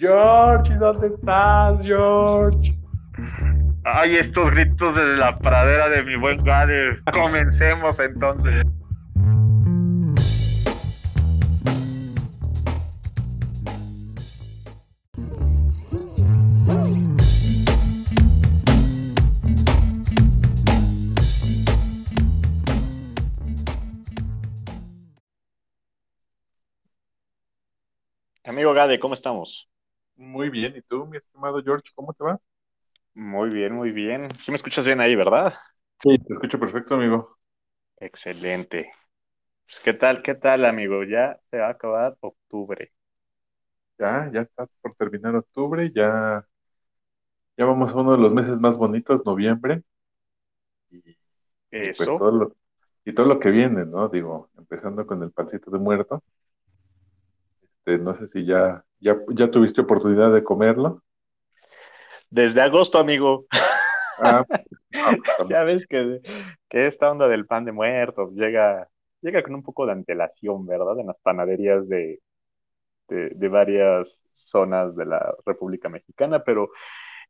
George, ¿dónde estás, George? Ay, estos gritos desde la pradera de mi buen Gade. Comencemos entonces. Amigo Gade, ¿cómo estamos? Muy bien, ¿y tú, mi estimado George, cómo te va? Muy bien, muy bien. Sí me escuchas bien ahí, ¿verdad? Sí, te escucho perfecto, amigo. Excelente. Pues, ¿qué tal, qué tal, amigo? Ya se va a acabar octubre. Ya, ya está por terminar octubre, ya, ya vamos a uno de los meses más bonitos, noviembre. Y, y pues Eso. todo lo, y todo lo que viene, ¿no? Digo, empezando con el pancito de muerto. Este, no sé si ya, ya, ya tuviste oportunidad de comerlo. Desde agosto, amigo. Ah, ah. Ya ves que, que esta onda del pan de muertos llega, llega con un poco de antelación, ¿verdad? En las panaderías de, de, de varias zonas de la República Mexicana, pero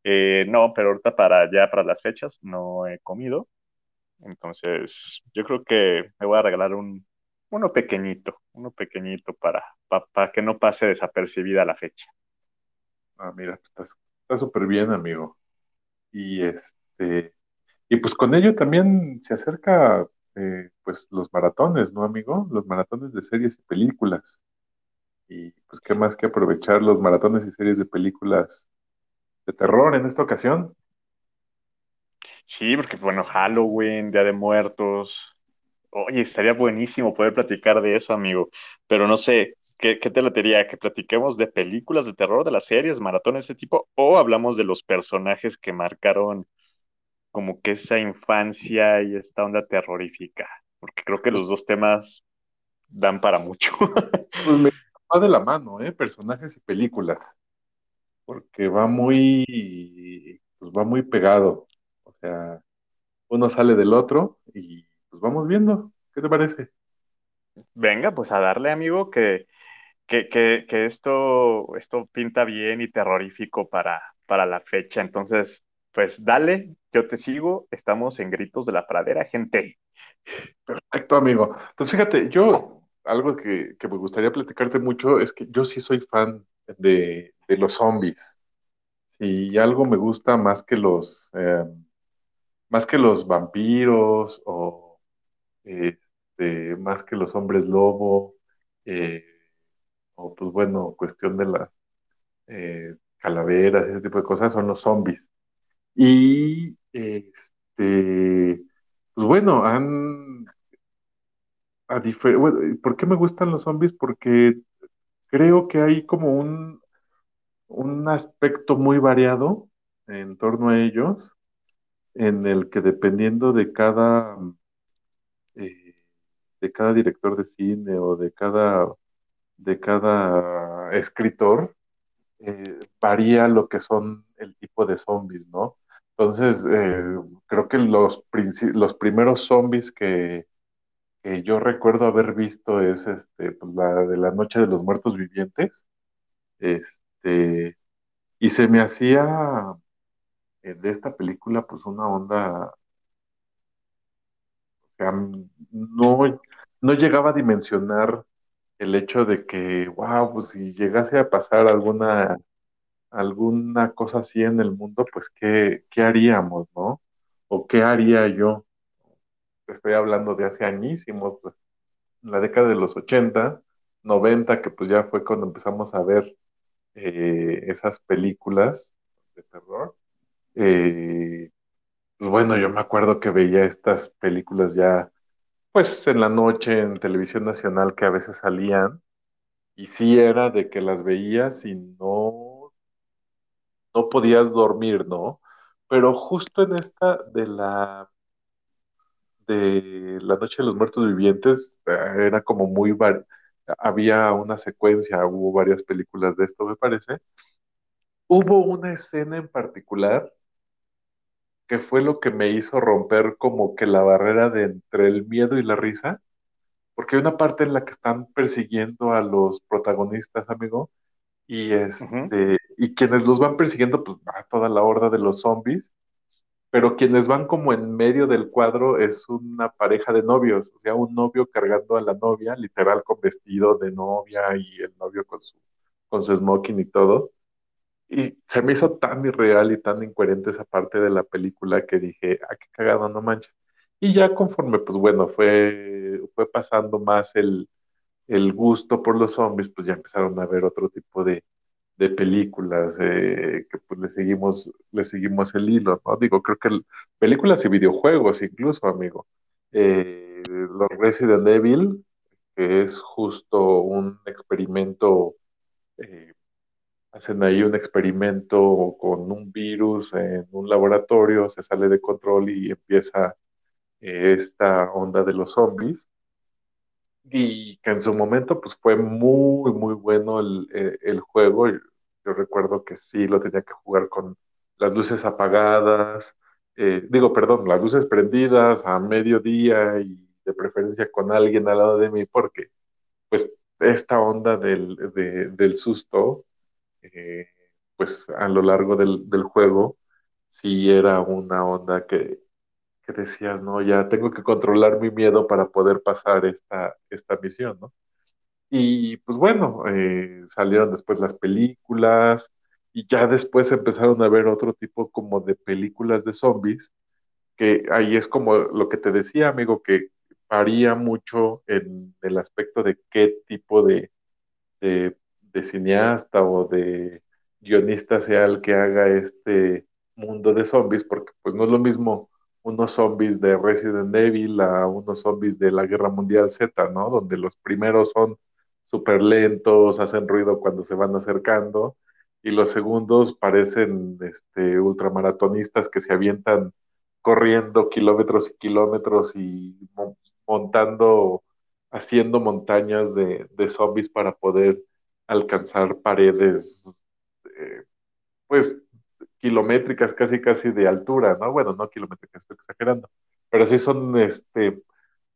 eh, no, pero ahorita para ya para las fechas no he comido. Entonces, yo creo que me voy a regalar un, uno pequeñito, uno pequeñito para, pa- para que no pase desapercibida la fecha. Ah, mira, está está súper bien, amigo. Y este, y pues con ello también se acerca eh, pues los maratones, ¿no, amigo? Los maratones de series y películas. Y pues qué más que aprovechar los maratones y series de películas de terror en esta ocasión. Sí, porque bueno, Halloween, Día de Muertos. Oye, estaría buenísimo poder platicar de eso, amigo. Pero no sé, ¿qué, qué te latería? ¿Que platiquemos de películas de terror, de las series, maratones ese tipo? ¿O hablamos de los personajes que marcaron como que esa infancia y esta onda terrorífica? Porque creo que los dos temas dan para mucho. pues me va de la mano, ¿eh? Personajes y películas, porque va muy, pues va muy pegado. O sea, uno sale del otro y pues vamos viendo. ¿Qué te parece? Venga, pues a darle, amigo, que, que, que, que esto, esto pinta bien y terrorífico para, para la fecha. Entonces, pues dale, yo te sigo. Estamos en Gritos de la Pradera, gente. Perfecto, amigo. Pues fíjate, yo algo que, que me gustaría platicarte mucho es que yo sí soy fan de, de los zombies. Y algo me gusta más que los, eh, más que los vampiros o este, más que los hombres lobo, eh, o pues bueno, cuestión de las eh, calaveras, ese tipo de cosas, son los zombies. Y este, pues bueno, han a bueno, ¿por qué me gustan los zombies? Porque creo que hay como un, un aspecto muy variado en torno a ellos, en el que dependiendo de cada, eh, de cada director de cine o de cada, de cada escritor, eh, varía lo que son el tipo de zombies, ¿no? Entonces, eh, creo que los, los primeros zombies que, yo recuerdo haber visto es este, pues, la de la Noche de los Muertos Vivientes, este, y se me hacía de esta película pues una onda, no, no llegaba a dimensionar el hecho de que, wow, pues si llegase a pasar alguna, alguna cosa así en el mundo, pues ¿qué, qué haríamos, no? ¿O qué haría yo? Estoy hablando de hace añísimos, pues, en la década de los 80 90 que pues ya fue cuando empezamos a ver eh, esas películas de terror. Eh, bueno, yo me acuerdo que veía estas películas ya, pues en la noche en televisión nacional que a veces salían, y sí era de que las veías y no, no podías dormir, ¿no? Pero justo en esta de la de la Noche de los Muertos Vivientes eh, era como muy var- había una secuencia, hubo varias películas de esto, me parece. Hubo una escena en particular que fue lo que me hizo romper como que la barrera de entre el miedo y la risa, porque hay una parte en la que están persiguiendo a los protagonistas, amigo, y este, y quienes los van persiguiendo, pues va toda la horda de los zombies, pero quienes van como en medio del cuadro es una pareja de novios, o sea, un novio cargando a la novia, literal con vestido de novia y el novio con su, con su smoking y todo. Y se me hizo tan irreal y tan incoherente esa parte de la película que dije, ah, qué cagado, no manches. Y ya conforme, pues bueno, fue, fue pasando más el, el gusto por los zombies, pues ya empezaron a ver otro tipo de, de películas eh, que pues le seguimos, le seguimos el hilo, ¿no? Digo, creo que películas y videojuegos incluso, amigo. Eh, los Resident Evil, que es justo un experimento, eh, hacen ahí un experimento con un virus en un laboratorio, se sale de control y empieza esta onda de los zombies y que en su momento pues fue muy, muy bueno el, eh, el, juego. Yo recuerdo que sí lo tenía que jugar con las luces apagadas, eh, digo, perdón, las luces prendidas a mediodía y de preferencia con alguien al lado de mí, porque pues esta onda del, del susto, eh, pues a lo largo del, del juego, sí era una onda que, decías, no, ya tengo que controlar mi miedo para poder pasar esta, esta misión, ¿no? Y pues bueno, eh, salieron después las películas y ya después empezaron a ver otro tipo como de películas de zombies, que ahí es como lo que te decía, amigo, que varía mucho en el aspecto de qué tipo de, de, de cineasta o de guionista sea el que haga este mundo de zombies, porque pues no es lo mismo unos zombies de Resident Evil a unos zombies de la Guerra Mundial Z, ¿no? Donde los primeros son súper lentos, hacen ruido cuando se van acercando, y los segundos parecen este, ultramaratonistas que se avientan corriendo kilómetros y kilómetros y montando, haciendo montañas de, de zombies para poder alcanzar paredes, eh, pues kilométricas, casi casi de altura, ¿no? Bueno, no kilométricas, estoy exagerando, pero sí son este,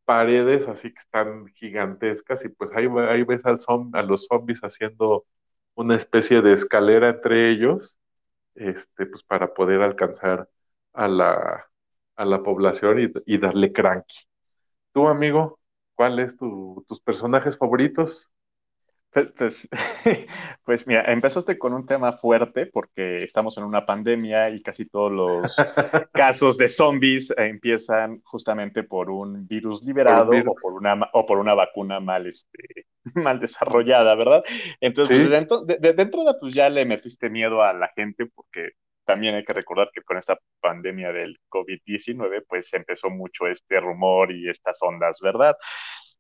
paredes así que están gigantescas y pues ahí, ahí ves al a los zombies haciendo una especie de escalera entre ellos, este, pues para poder alcanzar a la, a la población y, y darle cranky. Tú, amigo, ¿cuáles tu, tus personajes favoritos? Pues, pues, pues, mira, empezaste con un tema fuerte porque estamos en una pandemia y casi todos los casos de zombies empiezan justamente por un virus liberado o por una o por una vacuna mal este mal desarrollada, ¿verdad? Entonces, pues, dentro, de, de, entrada, pues ya le metiste miedo a la gente porque también hay que recordar que con esta pandemia del COVID-19, pues empezó mucho este rumor y estas ondas, ¿verdad?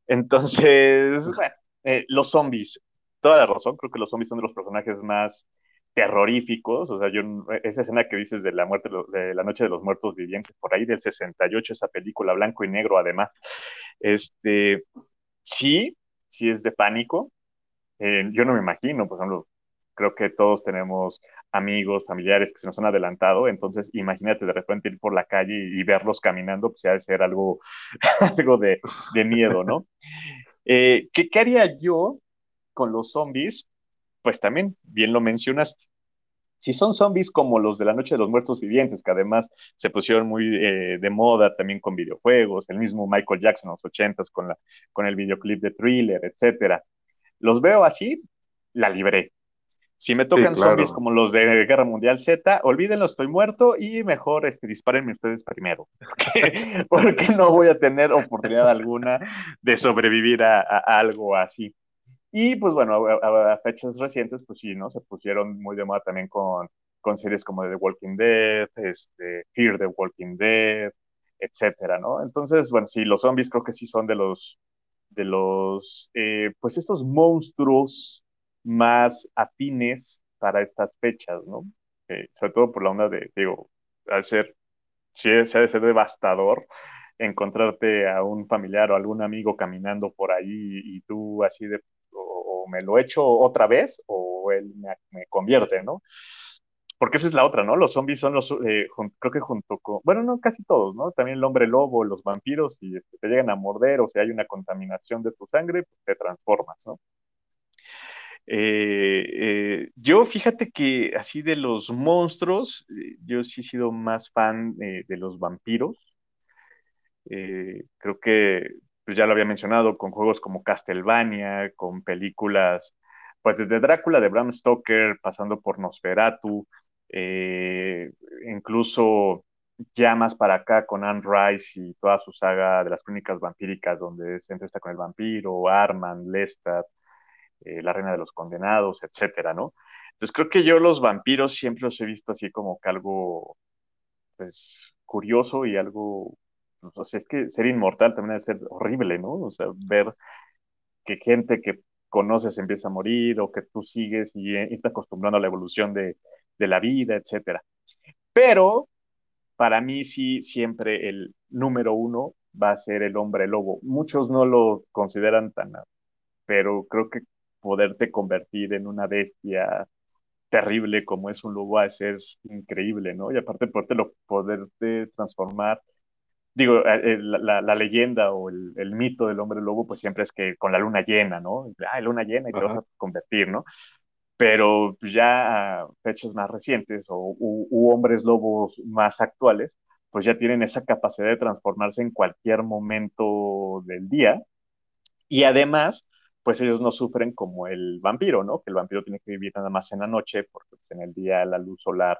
Entonces, bueno, eh, los zombies, toda la razón, creo que los zombies son de los personajes más terroríficos, o sea, yo, esa escena que dices de la muerte de la noche de los muertos vivientes, por ahí del 68, esa película blanco y negro además, este, sí, sí es de pánico, eh, yo no me imagino, por ejemplo, creo que todos tenemos amigos, familiares que se nos han adelantado, entonces imagínate de repente ir por la calle y, verlos caminando, pues ya de ser algo, algo de, de miedo, ¿no? Eh, ¿qué, ¿Qué haría yo con los zombies? Pues también, bien lo mencionaste. Si son zombies como los de la Noche de los Muertos Vivientes, que además se pusieron muy eh, de moda también con videojuegos, el mismo Michael Jackson en los ochentas con, la, con el videoclip de Thriller, etcétera. Los veo así, la libré. Si me tocan zombies como los de Guerra Mundial Z, olvídenlo, estoy muerto y mejor este, dispárenme ustedes primero, porque, no voy a tener oportunidad alguna de sobrevivir a, algo así. Y pues bueno, a, fechas recientes, pues sí, ¿no? Se pusieron muy de moda también con, con series como The Walking Dead, este, Fear the Walking Dead, etcétera, ¿no? Entonces, bueno, sí, los zombies creo que sí son de los, de los, eh, pues estos monstruos más afines para estas fechas, ¿no? Eh, sobre todo por la onda de, digo, ser, si se ha de ser devastador encontrarte a un familiar o algún amigo caminando por ahí y tú así de, o, me lo echo otra vez o él me, convierte, ¿no? Porque esa es la otra, ¿no? Los zombies son los, eh, creo que junto con, bueno, no, casi todos, ¿no? También el hombre lobo, los vampiros, y este, te llegan a morder o si hay una contaminación de tu sangre, pues te transformas, ¿no? Eh, eh, yo fíjate que así de los monstruos, eh, yo sí he sido más fan de los vampiros. creo que pues ya lo había mencionado con juegos como Castlevania, con películas, pues desde Drácula de Bram Stoker, pasando por Nosferatu, incluso ya más para acá con Anne Rice y toda su saga de las crónicas vampíricas, donde se está con el vampiro, Arman, Lestat, eh, La Reina de los Condenados, etcétera, ¿no? Entonces creo que yo los vampiros siempre los he visto así como que algo, pues, curioso y algo, pues, o sea, es que ser inmortal también debe ser horrible, ¿no? O sea, ver que gente que conoces empieza a morir o que tú sigues y, y estás acostumbrando a la evolución de, de la vida, etcétera. Pero para mí sí, siempre el número uno va a ser el hombre lobo. Muchos no lo consideran tan, pero creo que poderte convertir en una bestia terrible como es un lobo a ser increíble, ¿no? Y aparte poderte, poderte transformar, digo, eh, eh, la, la, leyenda o el, el, mito del hombre lobo, pues siempre es que con la luna llena, ¿no? Ah, luna llena y te vas a convertir, ¿no? pero ya fechas más recientes o u, hombres lobos más actuales, pues ya tienen esa capacidad de transformarse en cualquier momento del día. Y además, pues ellos no sufren como el vampiro, ¿no? Que el vampiro tiene que vivir nada más en la noche porque pues, en el día la luz solar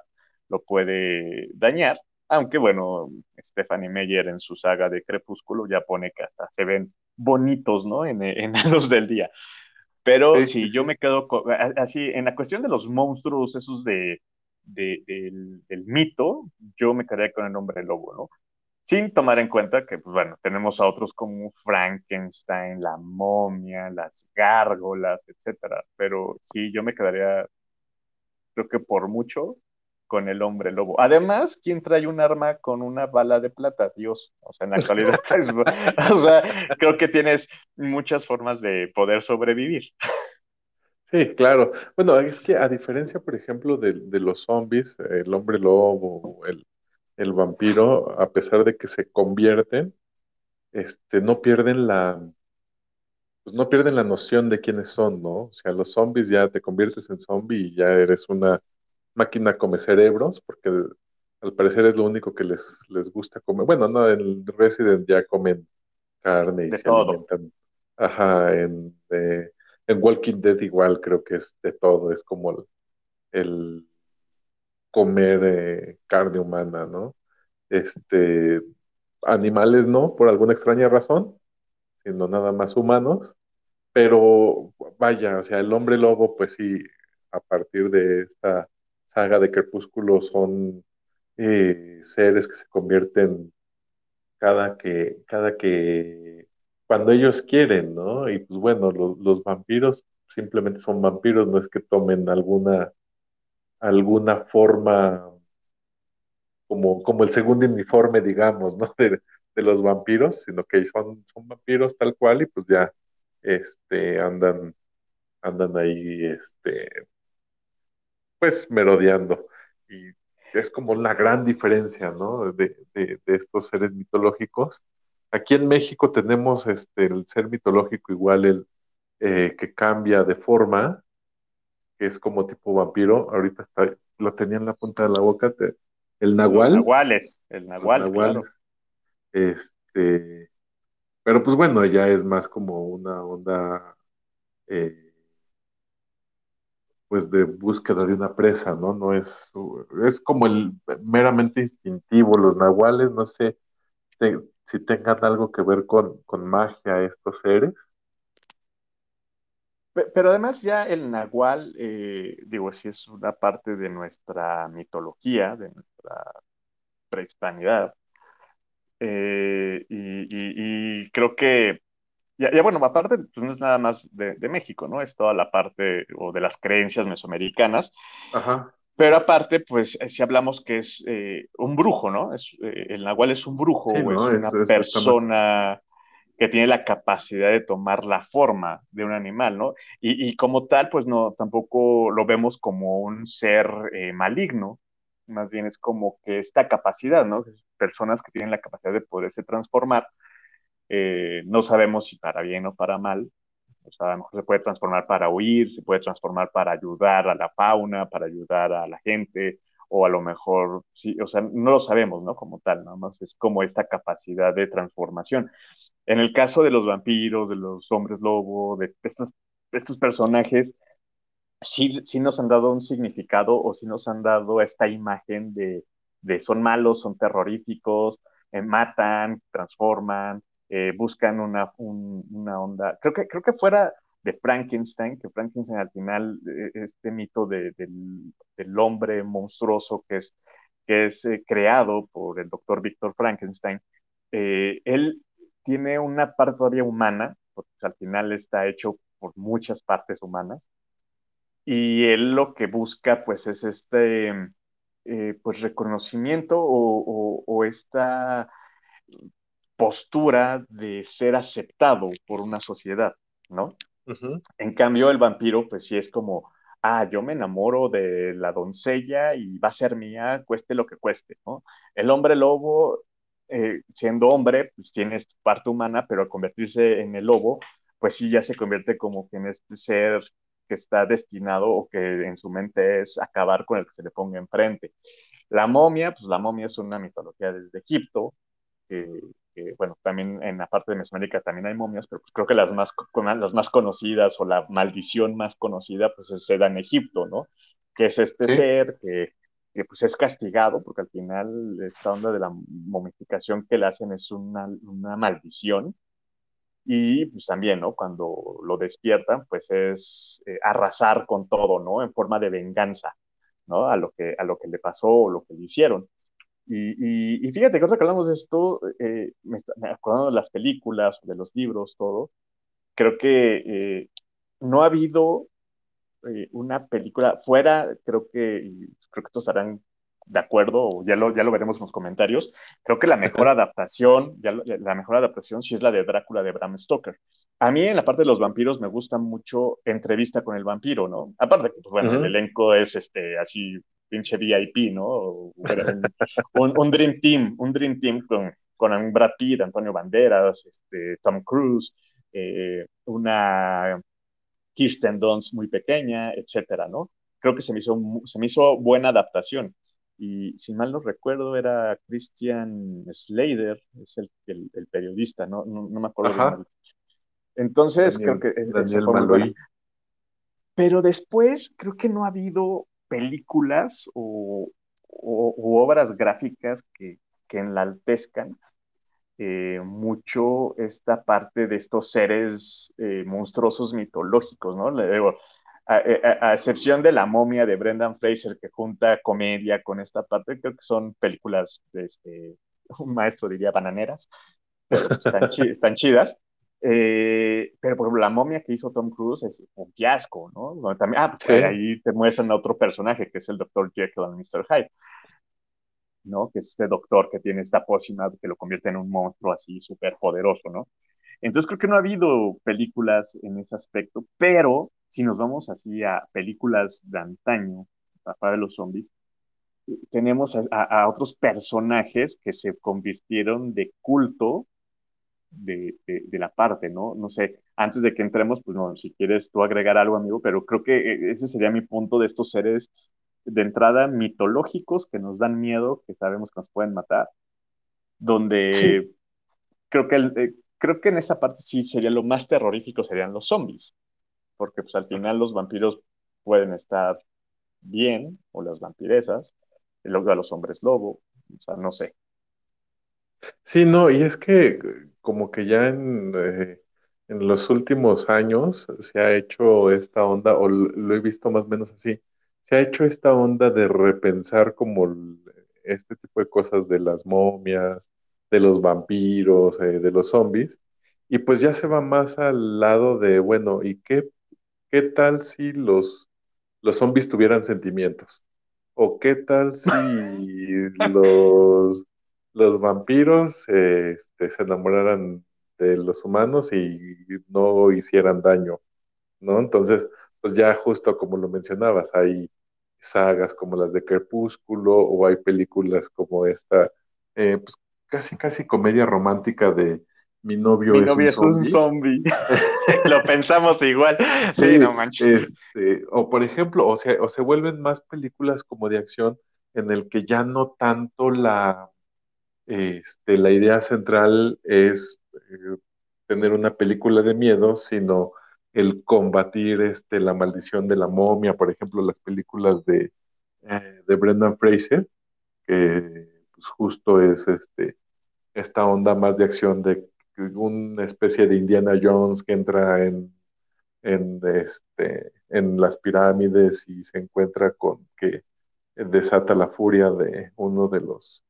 lo puede dañar. Aunque bueno, Stephanie Meyer en su saga de Crepúsculo ya pone que hasta se ven bonitos, ¿no? En, en la luz del día. Pero si yo me quedo así, en la cuestión de los monstruos, esos de, del, mito, yo me quedaría con el nombre lobo, ¿no? Sin tomar en cuenta que, pues bueno, tenemos a otros como Frankenstein, la momia, las gárgolas, etcétera. Pero sí, yo me quedaría, creo que por mucho, con el hombre lobo. Además, ¿quién trae un arma con una bala de plata? Dios, o sea, en la actualidad, pues, o sea, creo que tienes muchas formas de poder sobrevivir. Sí, claro. Bueno, es que a diferencia, por ejemplo, de, los zombies, el hombre lobo, el, el vampiro, a pesar de que se convierten, este, no pierden la, pues no pierden la noción de quiénes son, ¿no? O sea, los zombies ya te conviertes en zombie y ya eres una máquina come cerebros, porque al parecer es lo único que les, les gusta comer. Bueno, no, en Resident ya comen carne y se alimentan. Ajá, en, en Walking Dead igual creo que es de todo, es como el, comer eh, carne humana, ¿no? Este, animales no, por alguna extraña razón, sino nada más humanos, pero vaya, o sea, el hombre lobo, pues sí, a partir de esta saga de Crepúsculo son eh, seres que se convierten cada que, cada que, cuando ellos quieren, ¿no? Y pues bueno, los vampiros simplemente son vampiros, no es que tomen alguna, alguna forma como, como el segundo uniforme, digamos, ¿no? De, de los vampiros, sino que son, son vampiros tal cual y pues ya este, andan, andan ahí este, pues merodeando. Y es como la gran diferencia, ¿no? De, estos seres mitológicos. Aquí en México tenemos este, el ser mitológico igual, el eh, que cambia de forma, que es como tipo vampiro. Ahorita está, lo tenía en la punta de la boca, el nahual. Los nahuales, el nahual, claro. Este, pero pues bueno, ya es más como una onda eh, pues de búsqueda de una presa, ¿no? No es, es como el meramente instintivo, los nahuales, no sé si tengan algo que ver con, con magia estos seres. Pero además ya el nahual, eh, digo, si es una parte de nuestra mitología, de nuestra prehispanidad. Eh, y, creo que ya, bueno, aparte, pues no es nada más de, México, ¿no? Es toda la parte o de las creencias mesoamericanas. Ajá. Pero aparte, pues si hablamos que es eh, un brujo, ¿no? Es, eh, el nahual es un brujo, o es una persona que tiene la capacidad de tomar la forma de un animal, ¿no? Y, y como tal, pues no, tampoco lo vemos como un ser maligno, más bien es como que esta capacidad, ¿no? Personas que tienen la capacidad de poderse transformar eh, no sabemos si para bien o para mal, O sea, a lo mejor se puede transformar para huir, se puede transformar para ayudar a la fauna, para ayudar a la gente, o a lo mejor, sí, o sea, no lo sabemos, ¿no? Como tal, nada más es como esta capacidad de transformación. En el caso de los vampiros, de los hombres lobo, de estos, estos personajes, sí, sí nos han dado un significado o sí nos han dado esta imagen de, de son malos, son terroríficos, eh, matan, transforman, eh, buscan una, una onda. Creo que, creo que fuera de Frankenstein, que Frankenstein al final, eh, este mito de, del, hombre monstruoso que es, que es eh, creado por el doctor Víctor Frankenstein, eh, él tiene una parte todavía humana, porque al final está hecho por muchas partes humanas, y él lo que busca pues es este pues reconocimiento o, o, o esta postura de ser aceptado por una sociedad, ¿no? En cambio, el vampiro, pues sí es como, ah, yo me enamoro de la doncella y va a ser mía, cueste lo que cueste, ¿no? El hombre lobo, eh, siendo hombre, pues tiene parte humana, pero al convertirse en el lobo, pues sí ya se convierte como que en este ser que está destinado o que en su mente es acabar con el que se le ponga enfrente. La momia, pues la momia es una mitología desde Egipto, que bueno, también en la parte de Mesoamérica también hay momias, pero pues creo que las más, las más conocidas o la maldición más conocida pues se da en Egipto, ¿no? Que es este ser que, que, pues es castigado, porque al final esta onda de la momificación que le hacen es una, una maldición, y pues también, ¿no? Cuando lo despiertan, pues es eh, arrasar con todo, ¿no? En forma de venganza, ¿no? A lo que, a lo que le pasó o lo que le hicieron. Y, y, fíjate que que hablamos de esto, eh, me, me acordando de las películas, de los libros, todo, creo que eh, no ha habido eh, una película fuera, creo que, creo que estos harán de acuerdo, ya lo, ya lo veremos en los comentarios, creo que la mejor adaptación, ya la mejor adaptación sí es la de Drácula de Bram Stoker. A mí en la parte de los vampiros me gusta mucho Entrevista con el vampiro, ¿no? Aparte que, pues, bueno, el elenco es este, así pinche VIP, ¿no? Un, un, Dream Team, un Dream Team con, con Brad Pitt, Antonio Banderas, este, Tom Cruise, eh, una Kirsten Dunst muy pequeña, etcétera, ¿no? Creo que se me hizo, se me hizo buena adaptación. Y si mal no recuerdo, era Christian Slater, es el, el, periodista, ¿no? No, me acuerdo. Entonces, creo que es, Pero después, creo que no ha habido películas o, obras gráficas que, que enlaltezcan eh, mucho esta parte de estos seres eh, monstruosos mitológicos, ¿no? Le digo, a, excepción de La momia de Brendan Fraser, que junta comedia con esta parte, creo que son películas, este, un maestro diría bananeras, pero están, están chidas. Eh, pero por ejemplo, la momia que hizo Tom Cruise es un fiasco, ¿no? también, ah, pues, ahí te muestran a otro personaje que es el Dr. Jekyll y Mr. Hyde, ¿no? Que es este doctor que tiene esta pócima que lo convierte en un monstruo así súper poderoso, ¿no? Entonces creo que no ha habido películas en ese aspecto, pero si nos vamos así a películas de antaño, para de los zombies, tenemos a, a, otros personajes que se convirtieron de culto de, de, la parte, ¿no? No sé, antes de que entremos, pues no, si quieres tú agregar algo, amigo, pero creo que eh, ese sería mi punto de estos seres de entrada mitológicos que nos dan miedo, que sabemos que nos pueden matar, donde creo, que eh, creo que en esa parte sí sería lo más terrorífico serían los zombies, porque pues al final los vampiros pueden estar bien, o las vampiresas, y luego a los hombres lobo, o sea, no sé. Sí, no, y es que como que ya en, eh, en los últimos años se ha hecho esta onda, o lo he visto más o menos así, se ha hecho esta onda de repensar como este tipo de cosas de las momias, de los vampiros, eh, de los zombies, y pues ya se va más al lado de, bueno, ¿y qué, qué tal si los, los zombies tuvieran sentimientos? ¿O qué tal si los los vampiros este, se enamoraran de los humanos y no hicieran daño, ¿no? Entonces, pues ya justo como lo mencionabas, hay sagas como las de Crepúsculo o hay películas como esta, eh, pues casi, casi comedia romántica de, mi novio, Mi es, novio un es un zombie. Lo pensamos igual. Sí, no manches. este, o por ejemplo, o sea, o se vuelven más películas como de acción en el que ya no tanto la, este, la idea central es eh, tener una película de miedo, sino el combatir este, la maldición de la momia, por ejemplo, las películas de, eh, de Brendan Fraser, que pues, justo es este, esta onda más de acción de una especie de Indiana Jones que entra en, en, este, en las pirámides y se encuentra con que desata la furia de uno de los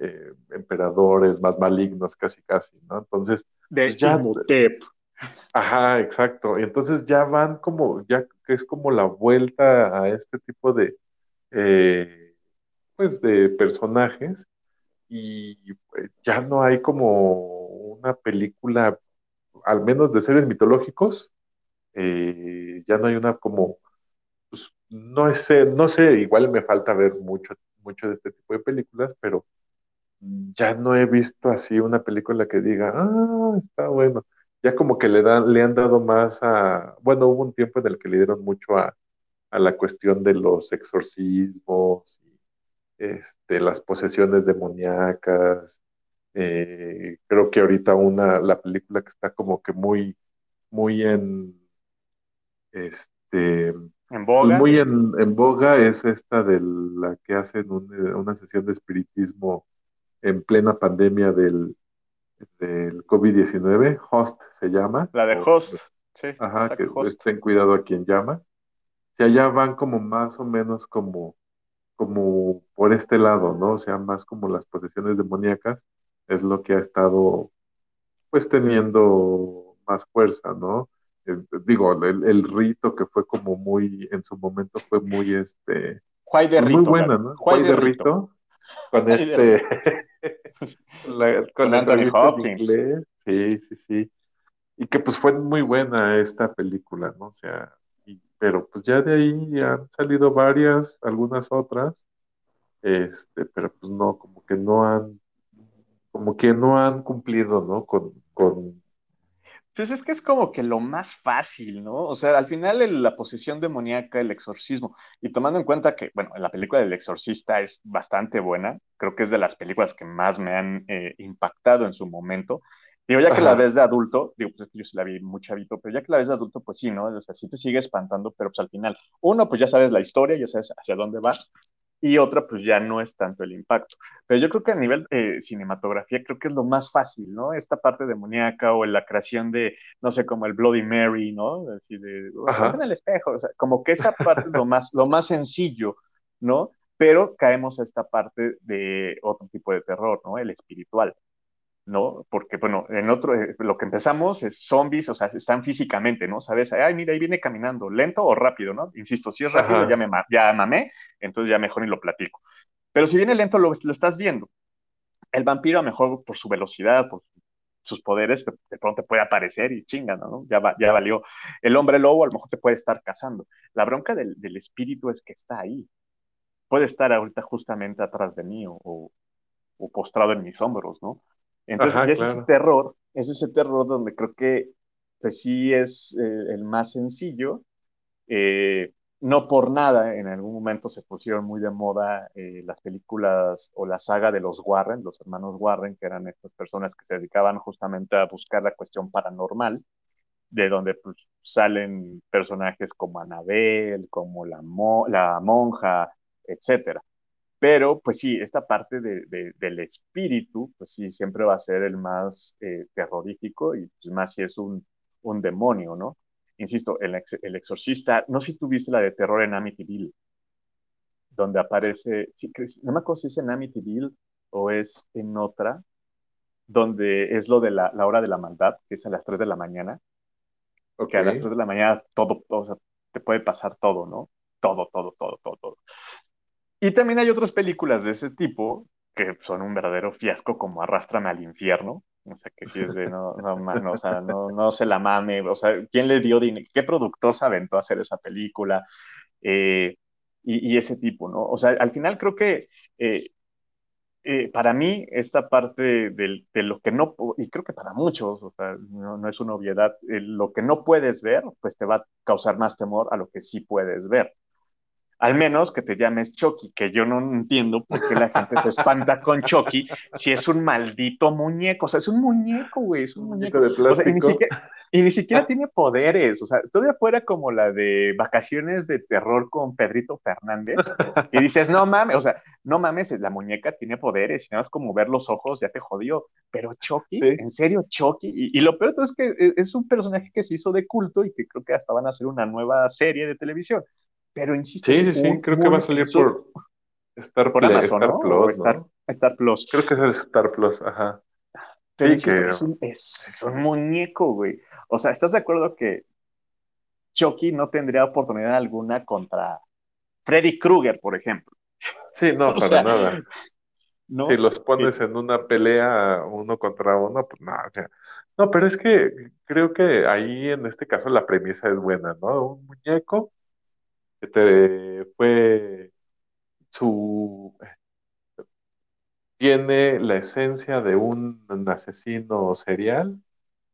eh, emperadores más malignos, casi casi, ¿no? Entonces, De pues ya, Imhotep. ajá, exacto. Entonces ya van como, ya que es como la vuelta a este tipo de, eh, pues, de personajes y pues, ya no hay como una película, al menos de seres mitológicos, eh, ya no hay una como, pues, no sé, no sé, igual me falta ver mucho, mucho de este tipo de películas, pero ya no he visto así una película que diga, ah, está bueno. Ya como que le dan, le han dado más a, bueno, hubo un tiempo en el que le dieron mucho a, a la cuestión de los exorcismos este, las posesiones demoníacas. Eh, creo que ahorita una, la película que está como que muy, muy en, este, En boga. muy en, en boga es esta de la que hacen un- una sesión de espiritismo en plena pandemia del, del COVID-19, Host se llama, La de o, Host. Sí, ajá, que Host. ten cuidado a quien llamas. Si allá van como más o menos como, como por este lado, ¿no? O sea, más como las posesiones demoníacas es lo que ha estado pues teniendo más fuerza, ¿no? Eh, digo, el, el rito que fue como muy, en su momento fue muy, este, Juay de pues muy Rito, buena, Gaby. ¿no? Juay Juay de de Rito. rito, con este, con, la- con Con Anthony Hopkins. inglés, sí, sí, sí, y que pues fue muy buena esta película, ¿no? O sea, y- pero pues ya de ahí han salido varias, algunas otras, este, pero pues no, como que no han, como que no han cumplido, ¿no? Con, con, Pues es que es como que lo más fácil, ¿no? O sea, al final el- la posesión demoníaca, el exorcismo, y tomando en cuenta que, bueno, la película del exorcista es bastante buena, creo que es de las películas que más me han eh, impactado en su momento. Digo, ya que la ves de adulto, digo, pues yo sí la vi muy chavito, pero ya que la ves de adulto, pues sí, ¿no? O sea, sí te sigue espantando, pero pues al final, uno, pues ya sabes la historia, ya sabes hacia dónde va, y otra, pues ya no es tanto el impacto. Pero yo creo que a nivel eh, cinematografía, creo que es lo más fácil, ¿no? Esta parte demoníaca o la creación de, no sé, como el Bloody Mary, ¿no? Así de, en el espejo, o sea, como que esa parte es lo más, lo más sencillo, ¿no? Pero caemos a esta parte de otro tipo de terror, ¿no? El espiritual. ¿No? Porque, bueno, en otro, eh, lo que empezamos es zombies, o sea, están físicamente, ¿no? ¿Sabes? Ay, mira, ahí viene caminando, lento o rápido, ¿no? Insisto, si es rápido, ya me ya mamé, entonces ya mejor ni lo platico. Pero si viene lento, lo, lo estás viendo. El vampiro, a lo mejor por su velocidad, por sus poderes, de de pronto puede aparecer y chinga, ¿no? Ya, va- ya valió. El hombre lobo, a lo mejor te puede estar cazando. La bronca del, del espíritu es que está ahí. Puede estar ahorita justamente atrás de mí o, o- o postrado en mis hombros, ¿no? Entonces, ajá, es ese terror, es ese terror donde creo que pues sí es eh, el más sencillo. Eh, no por nada, en algún momento se pusieron muy de moda eh, las películas o la saga de los Warren, los hermanos Warren, que eran estas personas que se dedicaban justamente a buscar la cuestión paranormal, de donde pues, salen personajes como Annabelle, como la, mo la monja, etcétera. Pero, pues sí, esta parte de, de, del espíritu, pues sí, siempre va a ser el más eh, terrorífico y pues, más si es un, un demonio, ¿no? Insisto, el, ex, el, exorcista, no sé si tú viste la de terror en Amityville, donde aparece, sí, no me acuerdo si es en Amityville o es en otra, donde es lo de la, la hora de la maldad, que es a las 3 de la mañana, Ok, que a las 3 de la mañana todo, o sea, te puede pasar todo, ¿no? Todo, todo, todo, todo, todo. Y también hay otras películas de ese tipo que son un verdadero fiasco, como Arrástrame al infierno. O sea, que si es de no, no, no, o sea, no, no se la mame. O sea, ¿quién le dio dinero? ¿Qué productor se aventó a hacer esa película? Eh, y, y, ese tipo, ¿no? O sea, al final creo que eh, eh, para mí, esta parte de, de, lo que no, y creo que para muchos, o sea, no, no es una obviedad, lo que no puedes ver, pues te va a causar más temor a lo que sí puedes ver. Al menos que te llames Chucky, que yo no entiendo por qué la gente se espanta con Chucky si es un maldito muñeco. O sea, es un muñeco, güey, es un muñeco. de plástico. O sea, y, ni siquiera, y, ni siquiera, tiene poderes. O sea, todavía fuera como la de vacaciones de terror con Pedrito Fernández. Y dices, no mames, o sea, no mames, la muñeca tiene poderes. Y nada más como ver los ojos ya te jodió. Pero Chucky, sí. en serio, Chucky. Y, y, lo peor es que e, es un personaje que se hizo de culto y que creo que hasta van a hacer una nueva serie de televisión. Pero insisto. Sí, sí, sí, creo que va a salir por Star, por Amazon, Star ¿no? Plus. Star, ¿no? Star, Plus. Creo que es el Star Plus, ajá. Pero sí, que... es, un, es, es un muñeco, güey. O sea, ¿estás de acuerdo que Chucky no tendría oportunidad alguna contra Freddy Krueger, por ejemplo? Sí, no, para sea, nada. ¿no? Si los pones sí. en una pelea uno contra uno, pues nada, o sea, no, pero es que creo que ahí en este caso la premisa es buena, ¿no? Un muñeco que te fue su tiene la esencia de un asesino serial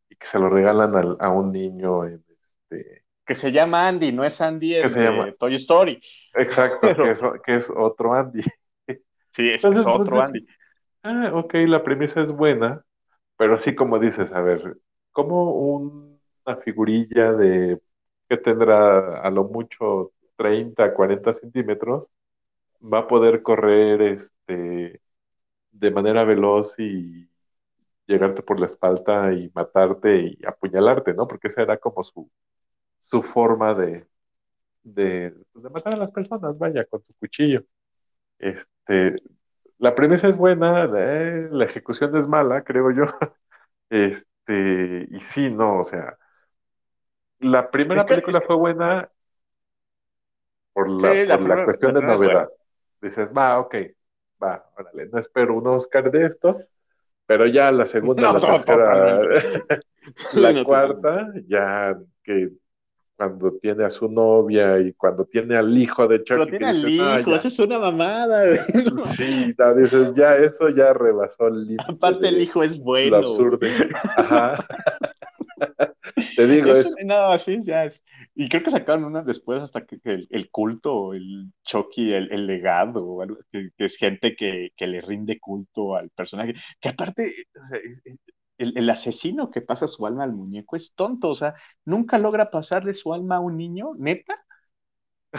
y que se lo regalan a, a un niño en este que se llama Andy, no es Andy el de llama... Toy Story. Exacto, Pero... que, es, que, es, otro Andy. Sí, es, Entonces, es otro pues, Andy. Ah, ok, la premisa es buena, pero así como dices, a ver, como una figurilla de que tendrá a lo mucho 30, 40 centímetros, va a poder correr este, de manera veloz y llegarte por la espalda y matarte y apuñalarte, ¿no? Porque esa era como su, su forma de, de, pues, de, matar a las personas, vaya, con su cuchillo. Este, la premisa es buena, eh, la ejecución es mala, creo yo. Este, y sí, no, o sea, la primera es que, película es que... fue buena por la, sí, la, por la cuestión de novedad. Dices, va, ok, va, órale, no espero un Oscar de esto, pero ya la segunda, no, la tercera, la no, cuarta, ya que cuando tiene a su novia y cuando tiene al hijo de Chucky. Pero tiene al hijo, eso es una mamada. Sí, no, dices, ya eso ya rebasó el límite. Aparte el hijo es bueno. Lo absurdo. Ajá. Te digo, es, es... No, sí, ya es. Y creo que sacaron una después hasta que, que el, el, culto, el Chucky, el, el legado, que, que, es gente que, que, le rinde culto al personaje. Que aparte, o sea, el, el, asesino que pasa su alma al muñeco es tonto, o sea, nunca logra pasarle su alma a un niño, neta.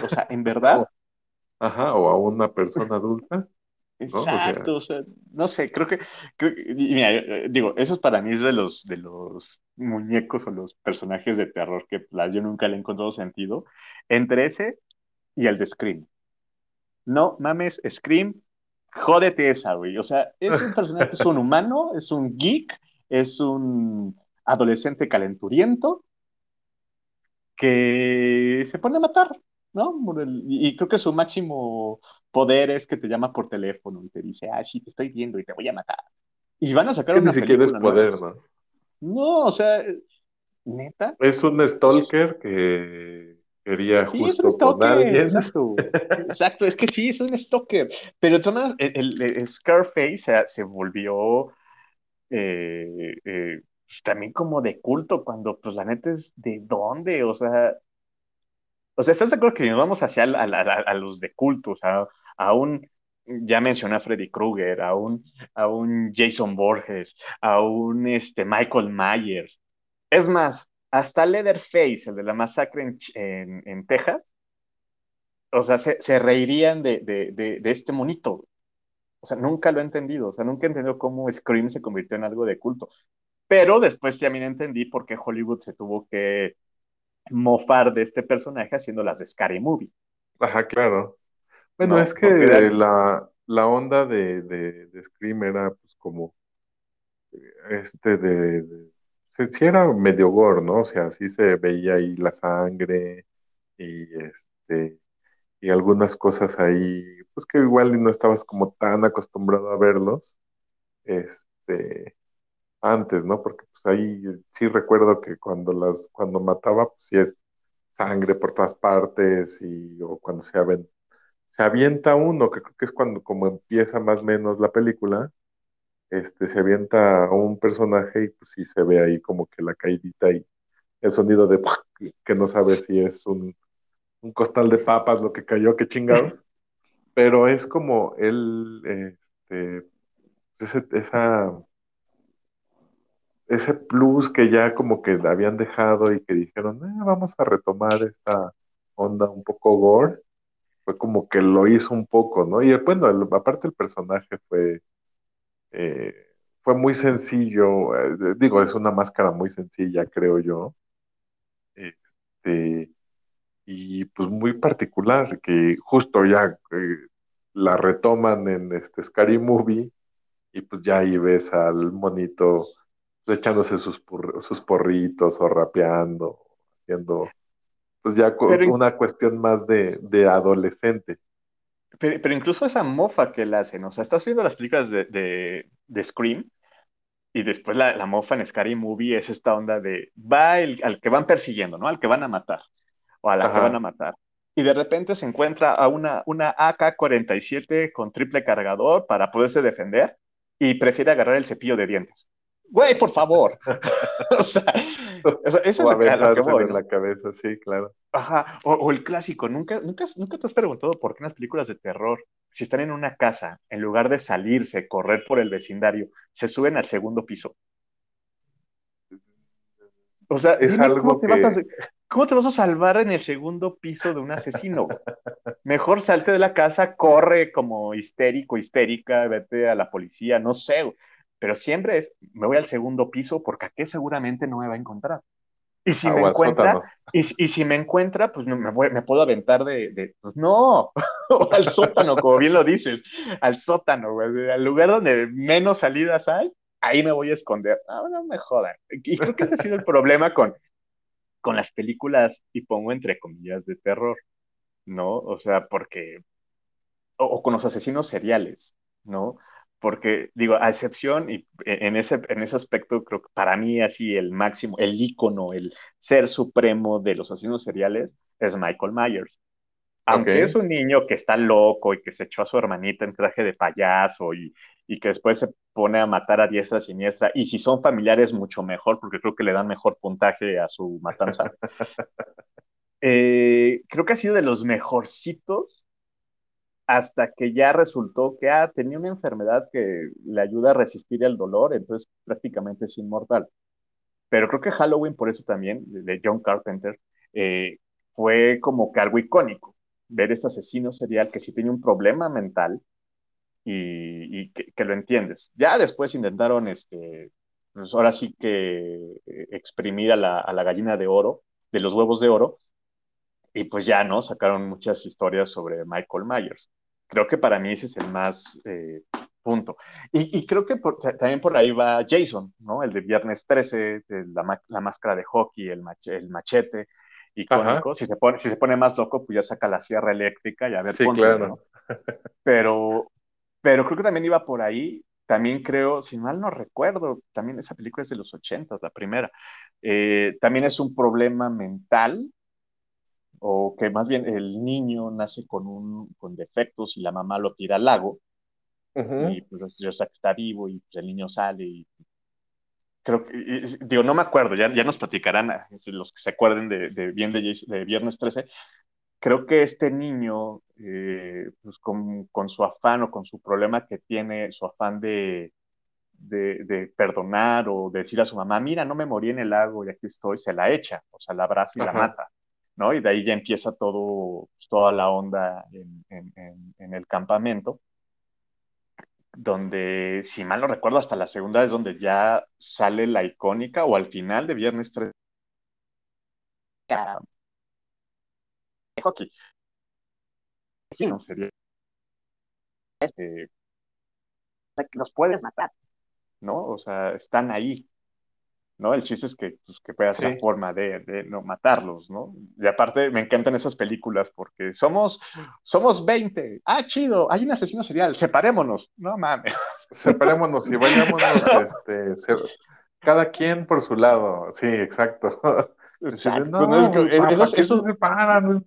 O sea, en verdad. Ajá, o a una persona adulta. Exacto, ¿no? O, sea, no sé, creo que, mira, digo, eso para mí es de los, de los muñecos o los personajes de terror que yo nunca le he encontrado sentido, entre ese y el de Scream. No mames, Scream, jódete esa, güey. O sea, es un personaje, es un humano, es un geek, es un adolescente calenturiento que se pone a matar, ¿no? Y creo que su máximo poder es que te llama por teléfono y te dice, ah, sí, te estoy viendo y te voy a matar. Y van a sacar una ni siquiera es poder, nueva. ¿no? No, o sea, neta. Es un stalker que quería sí, justo es un stalker, con alguien. Exacto, exacto, es que sí, es un stalker. Pero entonces el, el, el Scarface se, se volvió eh, eh, también como de culto, cuando pues la neta es de dónde, o sea, o sea, ¿estás de acuerdo que nos vamos hacia a, a, a los de culto? O sea, a un, ya mencioné a Freddy Krueger, a un, a un Jason Borges, a un este, Michael Myers. Es más, hasta Leatherface, el de la masacre en, en, en Texas, o sea, se, se reirían de, de, de, de, este monito. O sea, nunca lo he entendido. O sea, nunca he entendido cómo Scream se convirtió en algo de culto. Pero después también entendí por qué Hollywood se tuvo que mofar de este personaje haciendo las de Scary Movie. Ajá, claro. Bueno, no, es que la, la, onda de, de, de, Scream era pues como este de, de sí era medio gore, ¿no? O sea, sí se veía ahí la sangre y este y algunas cosas ahí, pues que igual no estabas como tan acostumbrado a verlos, este, antes, ¿no? Porque pues ahí sí recuerdo que cuando las, cuando mataba, pues sí es sangre por todas partes y o cuando se aven, se avienta uno, que creo que es cuando como empieza más o menos la película, este, se avienta a un personaje y pues sí se ve ahí como que la caidita y el sonido de que no sabe si es un, un costal de papas lo que cayó, qué chingados. Pero es como él, este, ese, esa, ese plus que ya como que habían dejado y que dijeron, eh, vamos a retomar esta onda un poco gore, fue como que lo hizo un poco, ¿no? Y bueno, aparte el personaje fue, eh, fue muy sencillo, eh, digo, es una máscara muy sencilla, creo yo. Este, y pues muy particular, que justo ya eh, la retoman en este Scary Movie y pues ya ahí ves al monito pues, echándose sus, sus porritos o rapeando, haciendo pues ya una cuestión más de, de adolescente. Pero, incluso esa mofa que le hacen, o sea, estás viendo las películas de, de, de Scream y después la, la, mofa en Scary Movie es esta onda de va el, al que van persiguiendo, ¿no? Al que van a matar o a la que van a matar. Y de repente se encuentra a una, una AK-47 con triple cargador para poderse defender y prefiere agarrar el cepillo de dientes. Güey, por favor. o sea, eso, es lo que, a voy, en la cabeza, sí, claro. Ajá, o, el clásico, ¿Nunca, nunca, nunca te has preguntado por qué en las películas de terror, si están en una casa, en lugar de salirse, correr por el vecindario, se suben al segundo piso. O sea, es algo que... ¿Cómo te vas a salvar en el segundo piso de un asesino? Mejor salte de la casa, corre como histérico, histérica, vete a la policía, no sé. Pero siempre es, me voy al segundo piso porque aquí seguramente no me va a encontrar. Y si me encuentra, y, si me encuentra, pues me, me puedo aventar de, pues no, al sótano, como bien lo dices, al sótano, al lugar donde menos salidas hay, ahí me voy a esconder. No, no me jodan. Y creo que ese ha sido el problema con, con las películas, y pongo entre comillas, de terror, ¿no? O sea, porque, o, con los asesinos seriales, ¿no? Porque, digo, a excepción, y en ese, en ese aspecto, creo que para mí así el máximo, el ícono, el ser supremo de los asesinos seriales es Michael Myers. Aunque es un niño que está loco y que se echó a su hermanita en traje de payaso y, y que después se pone a matar a diestra siniestra. Y si son familiares, mucho mejor, porque creo que le dan mejor puntaje a su matanza. Eh, creo que ha sido de los mejorcitos hasta que ya resultó que ah, tenía una enfermedad que le ayuda a resistir el dolor, entonces prácticamente es inmortal. Pero creo que Halloween, por eso también, de John Carpenter, eh, fue como que algo icónico. Ver ese asesino serial que sí tiene un problema mental, y, que, lo entiendes. Ya después intentaron, este, pues ahora sí que eh, exprimir a la, gallina de oro, de los huevos de oro, y pues ya, ¿no? Sacaron muchas historias sobre Michael Myers. Creo que para mí ese es el más eh, punto. Y, y creo que también por ahí va Jason, ¿no? El de Viernes 13, la, la, máscara de hockey, el, el machete, icónico. Si se, pone, si se pone más loco, pues ya saca la sierra eléctrica y a ver sí, claro. ¿no? Pero, pero creo que también iba por ahí. También creo, si mal no recuerdo, también esa película es de los 80, la primera. Eh, también es un problema mental, o que más bien el niño nace con, un, con defectos y la mamá lo tira al lago, y pues sé que está vivo y pues, el niño sale y creo que, digo, no me acuerdo, ya, ya nos platicarán los que se acuerden de, de bien de, de, Viernes 13, creo que este niño, eh, pues con, su afán o con su problema que tiene, su afán de, de, perdonar o de decir a su mamá, mira, no me morí en el lago y aquí estoy, se la echa, o sea, la abraza y la mata, ¿no? Y de ahí ya empieza todo, pues, toda la onda en, en, el campamento, donde, si mal no recuerdo, hasta la segunda es donde ya sale la icónica, o al final de Viernes 3 hockey. Sí, no sería. Este, los puedes matar, ¿no? O sea, están ahí, ¿no? El chiste es que, pues, que puedas la forma de, de, no matarlos, ¿no? Y aparte me encantan esas películas porque somos, somos 20, ah, chido, hay un asesino serial, separémonos, no mames. Separémonos y vayámonos, este, cada quien por su lado, sí, exacto. exacto. No, no, es que, se separan,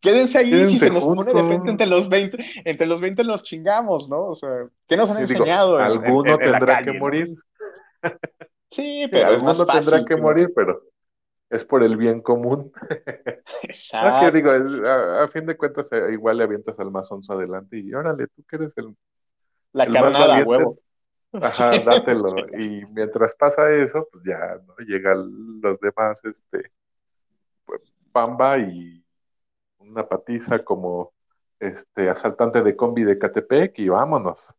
Quédense ahí, si se nos pone de frente entre los 20, entre los 20 nos chingamos, ¿no? O sea, ¿qué nos han Sí, enseñado en, en- alguno en- en la tendrá calle, que morir. Sí, Sí, pero es más fácil. tendrá que morir, pero es por el bien común. No, que Exacto. digo, es- a, a fin de cuentas, eh, igual le avientas al más onzo adelante y órale, tú que eres el, La el carnada, huevo. ajá, dátelo. Y mientras pasa eso, pues ya, ¿no? Llegan los demás, este, pues, Pamba y una patiza como este asaltante de combi de Catepec y vámonos.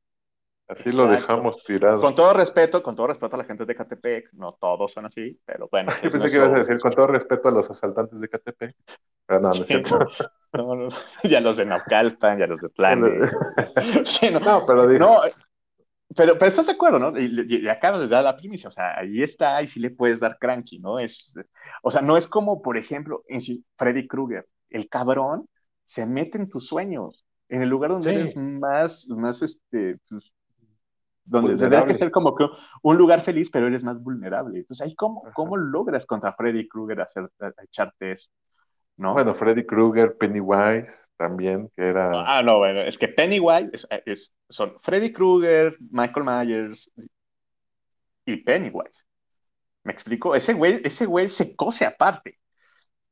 Así lo dejamos tirado. Con todo respeto, con todo respeto a la gente de Catepec, no todos son así, pero bueno. Yo pensé que ibas a decir con todo respeto a los asaltantes de Catepec, pero no, no es cierto. no, no, ya los de Naucalpan, ya los de Planes. Sí, no, No, pero digo, No, pero, pero estás de acuerdo, ¿no? Y, y- acabas de dar la primicia, o sea, ahí está, y sí le puedes dar cranky, ¿no? Es, o sea, no es como, por ejemplo, en Freddy Krueger, el cabrón se mete en tus sueños, en el lugar donde Sí. eres más, más, este, pues, donde tendría Vulnerable. que ser como que un lugar feliz, pero eres más vulnerable. Entonces, ahí, ¿cómo, Ajá. cómo logras contra Freddy Krueger hacer, echarte eso? ¿No? bueno, Freddy Krueger, Pennywise también, que era... Ah, no, bueno, es que Pennywise es, es- son Freddy Krueger, Michael Myers y Pennywise. ¿Me explico? Ese güey, ese güey se cose aparte.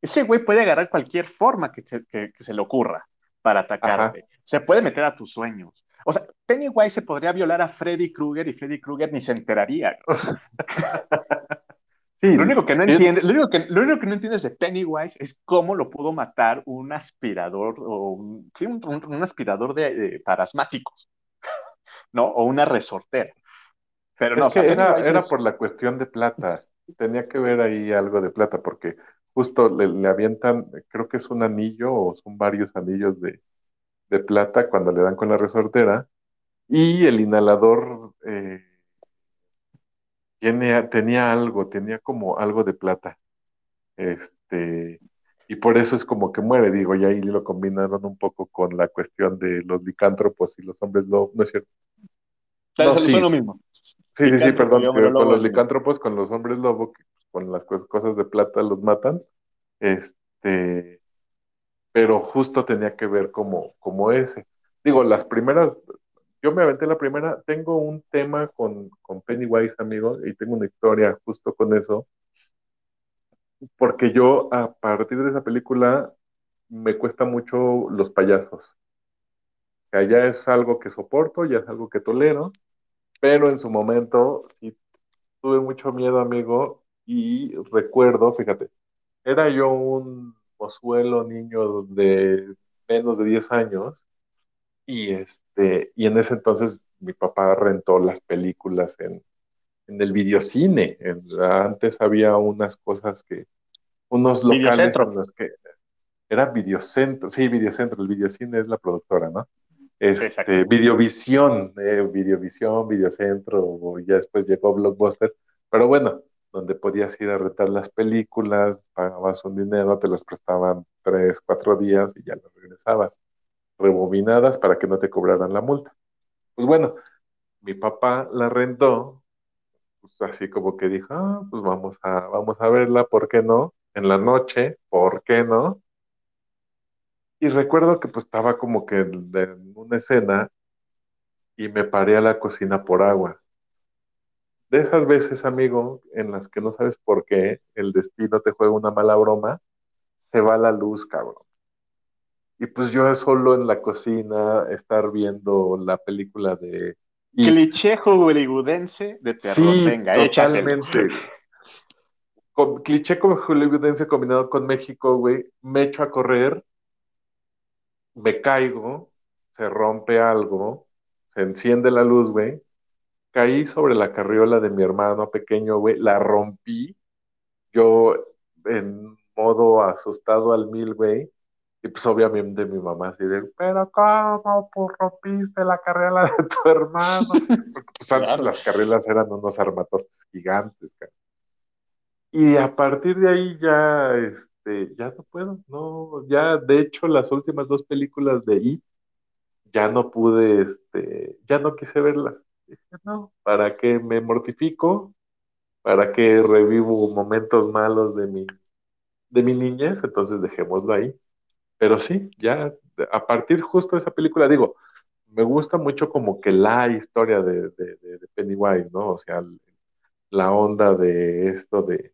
Ese güey puede agarrar cualquier forma que se, que- que se le ocurra para atacarte. Se puede meter a tus sueños. O sea, Pennywise se podría violar a Freddy Krueger y Freddy Krueger ni se enteraría. Sí, Lo único que no entiende, lo único que, lo único que no entiendes de Pennywise es cómo lo pudo matar un aspirador o un, sí, un, un- un aspirador de, de parasmáticos, ¿no? O una resortera. Pero no, Es o sea, que era, era es- por la cuestión de plata. Tenía que ver ahí algo de plata, porque justo le, le avientan, creo que es un anillo o son varios anillos de, de plata cuando le dan con la resortera. Y el inhalador eh, tiene, tenía algo, tenía como algo de plata. Este, y por eso es como que muere, digo, y ahí lo combinaron un poco con la cuestión de los licántropos y los hombres lobo, ¿no es cierto? No, sí. lo mismo. Sí, sí, sí, perdón, lobo con los licántropos, con los hombres lobo, que pues, con las cos- cosas de plata los matan, este, pero justo tenía que ver como, como ese. Digo, las primeras, yo me aventé la primera, tengo un tema con, con Pennywise, amigo, y tengo una historia justo con eso, porque yo a partir de esa película me cuesta mucho los payasos. O sea, ya es algo que soporto, ya es algo que tolero, pero en su momento sí tuve mucho miedo, amigo, y recuerdo, fíjate, era yo un mozuelo niño de menos de 10 años, y este, y en ese entonces mi papá rentó las películas en, en el videocine. En- antes había unas cosas que, unos locales Videocentro. en los que era videocentro, sí, videocentro, el videocine es la productora, ¿no? Este. Videovisión, eh, Videovisión, Videocentro, ya después llegó Blockbuster, pero bueno, donde podías ir a rentar las películas, pagabas un dinero, te las prestaban tres, cuatro días y ya las regresabas, rebobinadas para que no te cobraran la multa. Pues bueno, mi papá la rentó, pues así como que dijo, ah, pues vamos a, vamos a verla, ¿por qué no? En la noche, ¿por qué no? Y recuerdo que pues estaba como que en en una escena y me paré a la cocina por agua. De esas veces, amigo, en las que no sabes por qué el destino te juega una mala broma, se va la luz, cabrón. Y pues yo solo en la cocina, estar viendo la película de... Cliché hollywoodense de terror. Sí, Venga, totalmente. Con, cliché como hollywoodense combinado con México, güey, me echo a correr, me caigo, se rompe algo, se enciende la luz, güey, caí sobre la carriola de mi hermano pequeño, güey, la rompí, yo en modo asustado al mil, güey, y pues obviamente mi mamá así de, pero ¿cómo pues, rompiste la carriola de tu hermano? Porque pues antes Claro. las carriolas eran unos armatostes gigantes, cara. Y a partir de ahí ya, este, ya no puedo, no, ya de hecho las últimas dos películas de It, ya no pude, este, ya no quise verlas. No, ¿para qué me mortifico? ¿Para qué revivo momentos malos de mi, de mi niñez? Entonces dejémoslo ahí. pero sí, ya a partir justo de esa película, digo, me gusta mucho como que la historia de, de, Pennywise, ¿no? O sea, la onda de esto de,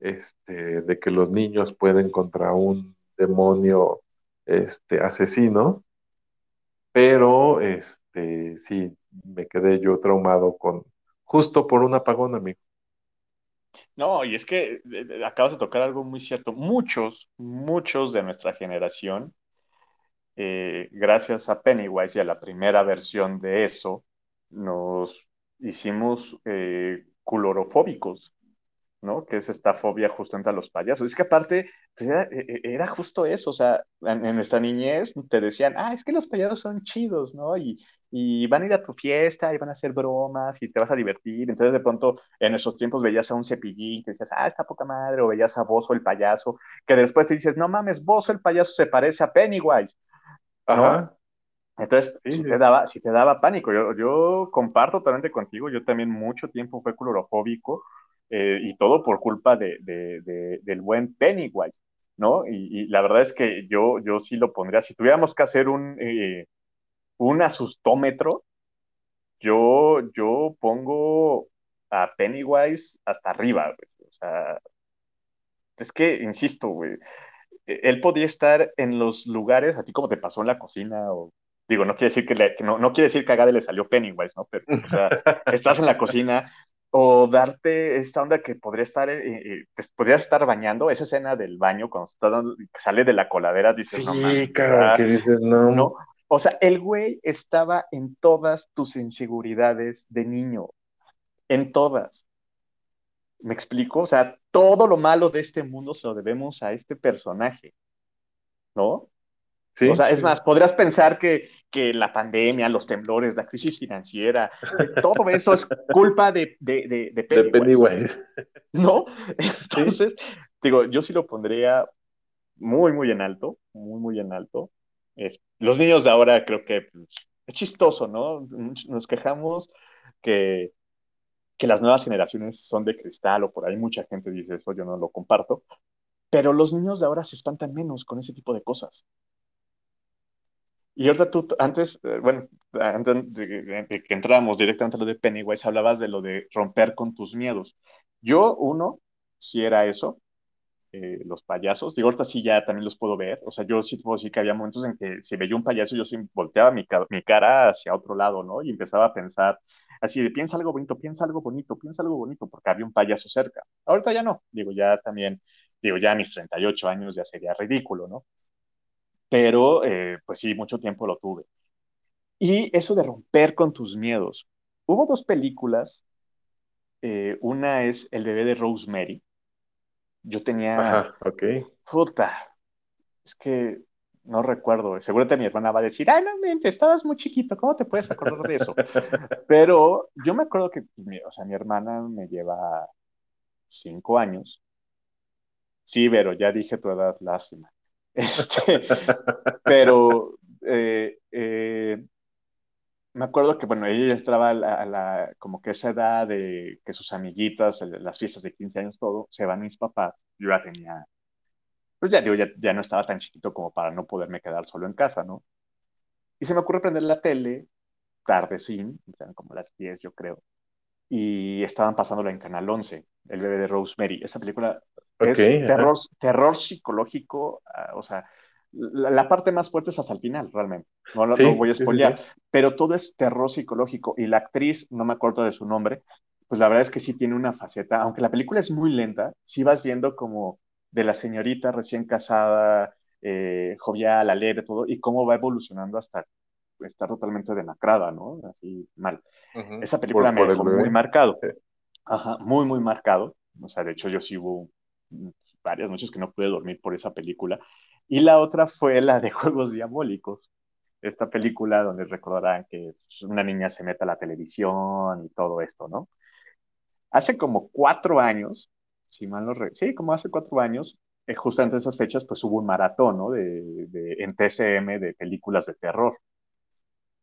este, de que los niños pueden contra un demonio este, asesino, pero este, sí, me quedé yo traumado con, justo por un apagón, amigo. No, y es que acabas de tocar algo muy cierto. Muchos, muchos de nuestra generación, eh, gracias a Pennywise y a la primera versión de eso, nos hicimos eh. ¿no? Que es esta fobia justamente a los payasos. Es que aparte, pues era, e, e, era, justo eso, o sea, en, en, nuestra niñez te decían, ah, es que los payasos son chidos, ¿no? Y, y van a ir a tu fiesta y van a hacer bromas y te vas a divertir. Entonces de pronto en esos tiempos veías a un cepillín que decías, ah, está poca madre, o veías a Bozo el payaso, que después te dices, no mames, Bozo el payaso se parece a Pennywise. Entonces, sí, sí, te daba, si te daba pánico. Yo, yo comparto totalmente contigo, yo también mucho tiempo fue clorofóbico, eh, y todo por culpa de, de, de, del buen Pennywise, ¿no? Y, y, la verdad es que yo, yo sí lo pondría, si tuviéramos que hacer un, eh, un asustómetro, yo, yo pongo a Pennywise hasta arriba, güey. O sea, es que, insisto, güey, e, él podía estar en los lugares, a ti como te pasó en la cocina, o digo, no quiere decir que, le, que no, no quiere decir que a Gade le salió Pennywise, ¿no? Pero, o sea, estás en la cocina, o darte esta onda que podría estar, eh, eh, podrías estar bañando, esa escena del baño cuando está sale de la coladera, dices, sí, no mames, claro, que dices, no. no. O sea, el güey estaba en todas tus inseguridades de niño, en todas. ¿Me explico? O sea, todo lo malo de este mundo se lo debemos a este personaje, ¿no? Sí, o sea, es sí. más, podrías pensar que, que, la pandemia, los temblores, la crisis financiera, todo eso es culpa de, de, de, de Pennywise. De. ¿No? Entonces, sí. digo, yo sí lo pondría muy, muy en alto, muy, muy en alto. Los niños de ahora creo que pues, es chistoso, ¿no? Nos quejamos que, que las nuevas generaciones son de cristal o por ahí mucha gente dice eso, yo no lo comparto, pero los niños de ahora se espantan menos con ese tipo de cosas. Y ahorita tú, antes, bueno, antes de que entráramos directamente a lo de Pennywise, hablabas de lo de romper con tus miedos. Yo, uno, si era eso, eh, los payasos, digo, ahorita sí ya también los puedo ver, o sea, yo sí puedo decir que había momentos en que si veía un payaso, yo sí volteaba mi, mi cara hacia otro lado, ¿no? Y empezaba a pensar, así de, piensa algo bonito, piensa algo bonito, piensa algo bonito, porque había un payaso cerca. Ahorita ya no, digo, ya también, digo, ya a mis 38 años ya sería ridículo, ¿no? pero eh, pues sí, mucho tiempo lo tuve. Y eso de romper con tus miedos. Hubo dos películas, eh, una es El bebé de Rosemary. Yo tenía... Ajá, ok. Puta, es que no recuerdo, seguramente mi hermana va a decir, ay, no mente, estabas muy chiquito, ¿cómo te puedes acordar de eso? Pero yo me acuerdo que, o sea, mi hermana me lleva cinco años. Sí, pero ya dije tu edad, lástima. Este, pero eh, eh, me acuerdo que, bueno, ella estaba a la, a la, como que esa edad de que sus amiguitas, las fiestas de 15 años, todo, se van mis papás. Yo ya tenía, pues ya digo, ya, ya no estaba tan chiquito como para no poderme quedar solo en casa, ¿no? Y se me ocurre prender la tele, tardecín, eran como las 10, yo creo, y estaban pasándolo en Canal 11, El bebé de Rosemary. Esa película es okay, terror, terror, psicológico, uh, o sea, la, la, parte más fuerte es hasta el final, realmente. No lo sí, voy a spoilear, sí, sí, pero todo es terror psicológico. Y la actriz, no me acuerdo de su nombre, pues la verdad es que sí tiene una faceta, aunque la película es muy lenta, sí vas viendo como de la señorita recién casada, eh, jovial, alegre, todo, y cómo va evolucionando hasta estar totalmente demacrada, ¿no? Así mal. Uh -huh. Esa película por, me dejó muy marcado. Ajá, muy, muy marcado. O sea, de hecho, yo sí hubo varias noches que no pude dormir por esa película. Y la otra fue la de Juegos Diabólicos. Esta película donde recordarán que una niña se mete a la televisión y todo esto, ¿no? Hace como cuatro años, si mal no re... sí, como hace cuatro años, eh, justo antes de esas fechas, pues hubo un maratón, ¿no? De, de, en TCM de películas de terror.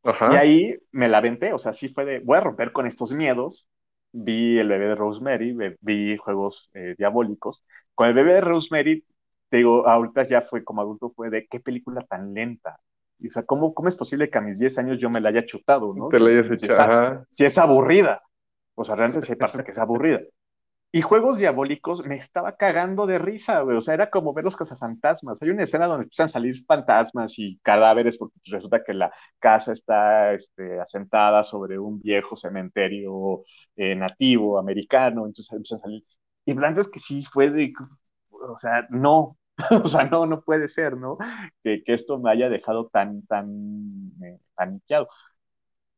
Ajá. Y ahí me la venté, o sea, sí fue de, voy a romper con estos miedos, vi el bebé de Rosemary, vi juegos eh, diabólicos. Con el bebé de Rosemary te digo, ahorita ya fue como adulto, fue de qué película tan lenta. Y, o sea, ¿cómo, ¿cómo es posible que a mis 10 años yo me la haya chutado, no? Te la hayas si, echado. Si, si es aburrida. O sea, realmente sí hay partes que es aburrida. Y Juegos Diabólicos me estaba cagando de risa, güey. O sea, era como ver los cazafantasmas. Hay una escena donde empiezan a salir fantasmas y cadáveres porque resulta que la casa está este, asentada sobre un viejo cementerio eh, nativo americano. Entonces empiezan a salir. Y es que sí fue de. O sea, no. o sea, no, no puede ser, ¿no? Que, que esto me haya dejado tan, tan eh, paniqueado.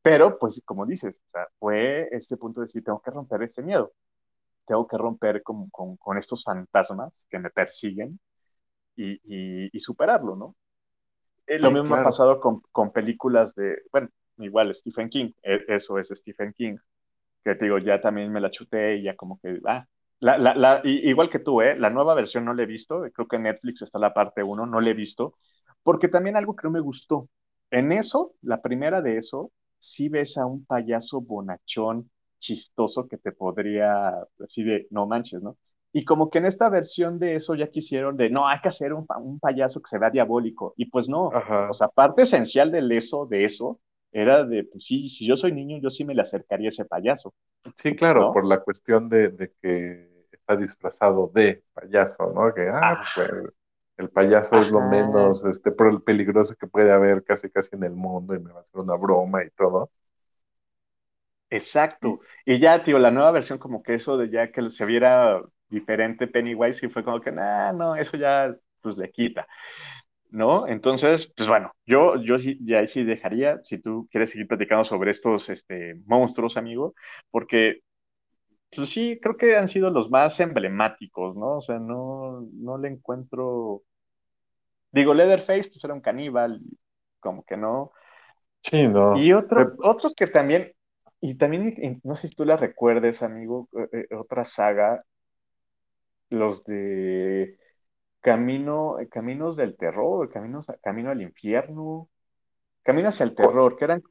Pero, pues, como dices, o sea, fue este punto de decir, tengo que romper ese miedo tengo que romper con, con, con estos fantasmas que me persiguen y, y, y superarlo, ¿no? Eh, lo mismo claro. ha pasado con, con, películas de, bueno, igual Stephen King, e, eso es Stephen King, que te digo, ya también me la chuté y ya como que, ah, la, la, la, igual que tú, ¿eh? La nueva versión no la he visto, creo que en Netflix está la parte 1, no la he visto, porque también algo que no me gustó. En eso, la primera de eso, sí ves a un payaso bonachón chistoso que te podría, así de, no manches, ¿no? Y como que en esta versión de eso ya quisieron de, no, hay que hacer un, un payaso que se vea diabólico. Y pues no, Ajá. o sea, parte esencial del eso, de eso, era de, pues sí, si yo soy niño, yo sí me le acercaría a ese payaso. Sí, claro, ¿no? por la cuestión de, de, que está disfrazado de payaso, ¿no? Que, ah, pues el payaso Ajá. es lo menos este, peligroso que puede haber casi casi en el mundo y me va a hacer una broma y todo. Exacto. Y ya, tío, la nueva versión, como que eso de ya que se viera diferente Pennywise, y fue como que, nah, no, eso ya, pues le quita. ¿No? Entonces, pues bueno, yo, yo sí, ya sí dejaría, si tú quieres seguir platicando sobre estos este, monstruos, amigo, porque, pues sí, creo que han sido los más emblemáticos, ¿no? O sea, no, no le encuentro. Digo, Leatherface, pues era un caníbal, como que no. Sí, no. Y otro, otros que también, y también, no sé si tú la recuerdes, amigo, eh, eh, otra saga, los de Camino, eh, Caminos del Terror, Caminos, Camino al Infierno, Camino hacia el Terror, que eran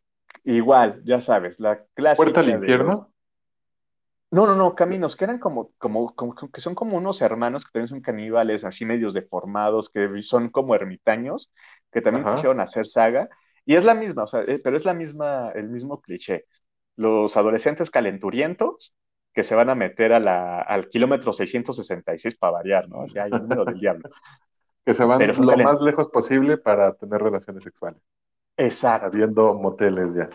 igual, ya sabes, la clásica. ¿Puerta al Infierno? No, no, no, caminos, que eran como, como, como, que son como unos hermanos que también son caníbales, así medios deformados, que son como ermitaños, que también Ajá. quisieron hacer saga, y es la misma, o sea, pero es la misma, el mismo cliché los adolescentes calenturientos que se van a meter a la, al kilómetro 666 para variar, ¿no? O sea, hay un número del diablo. que se van lo calent... más lejos posible para tener relaciones sexuales. Exacto. Habiendo moteles ya.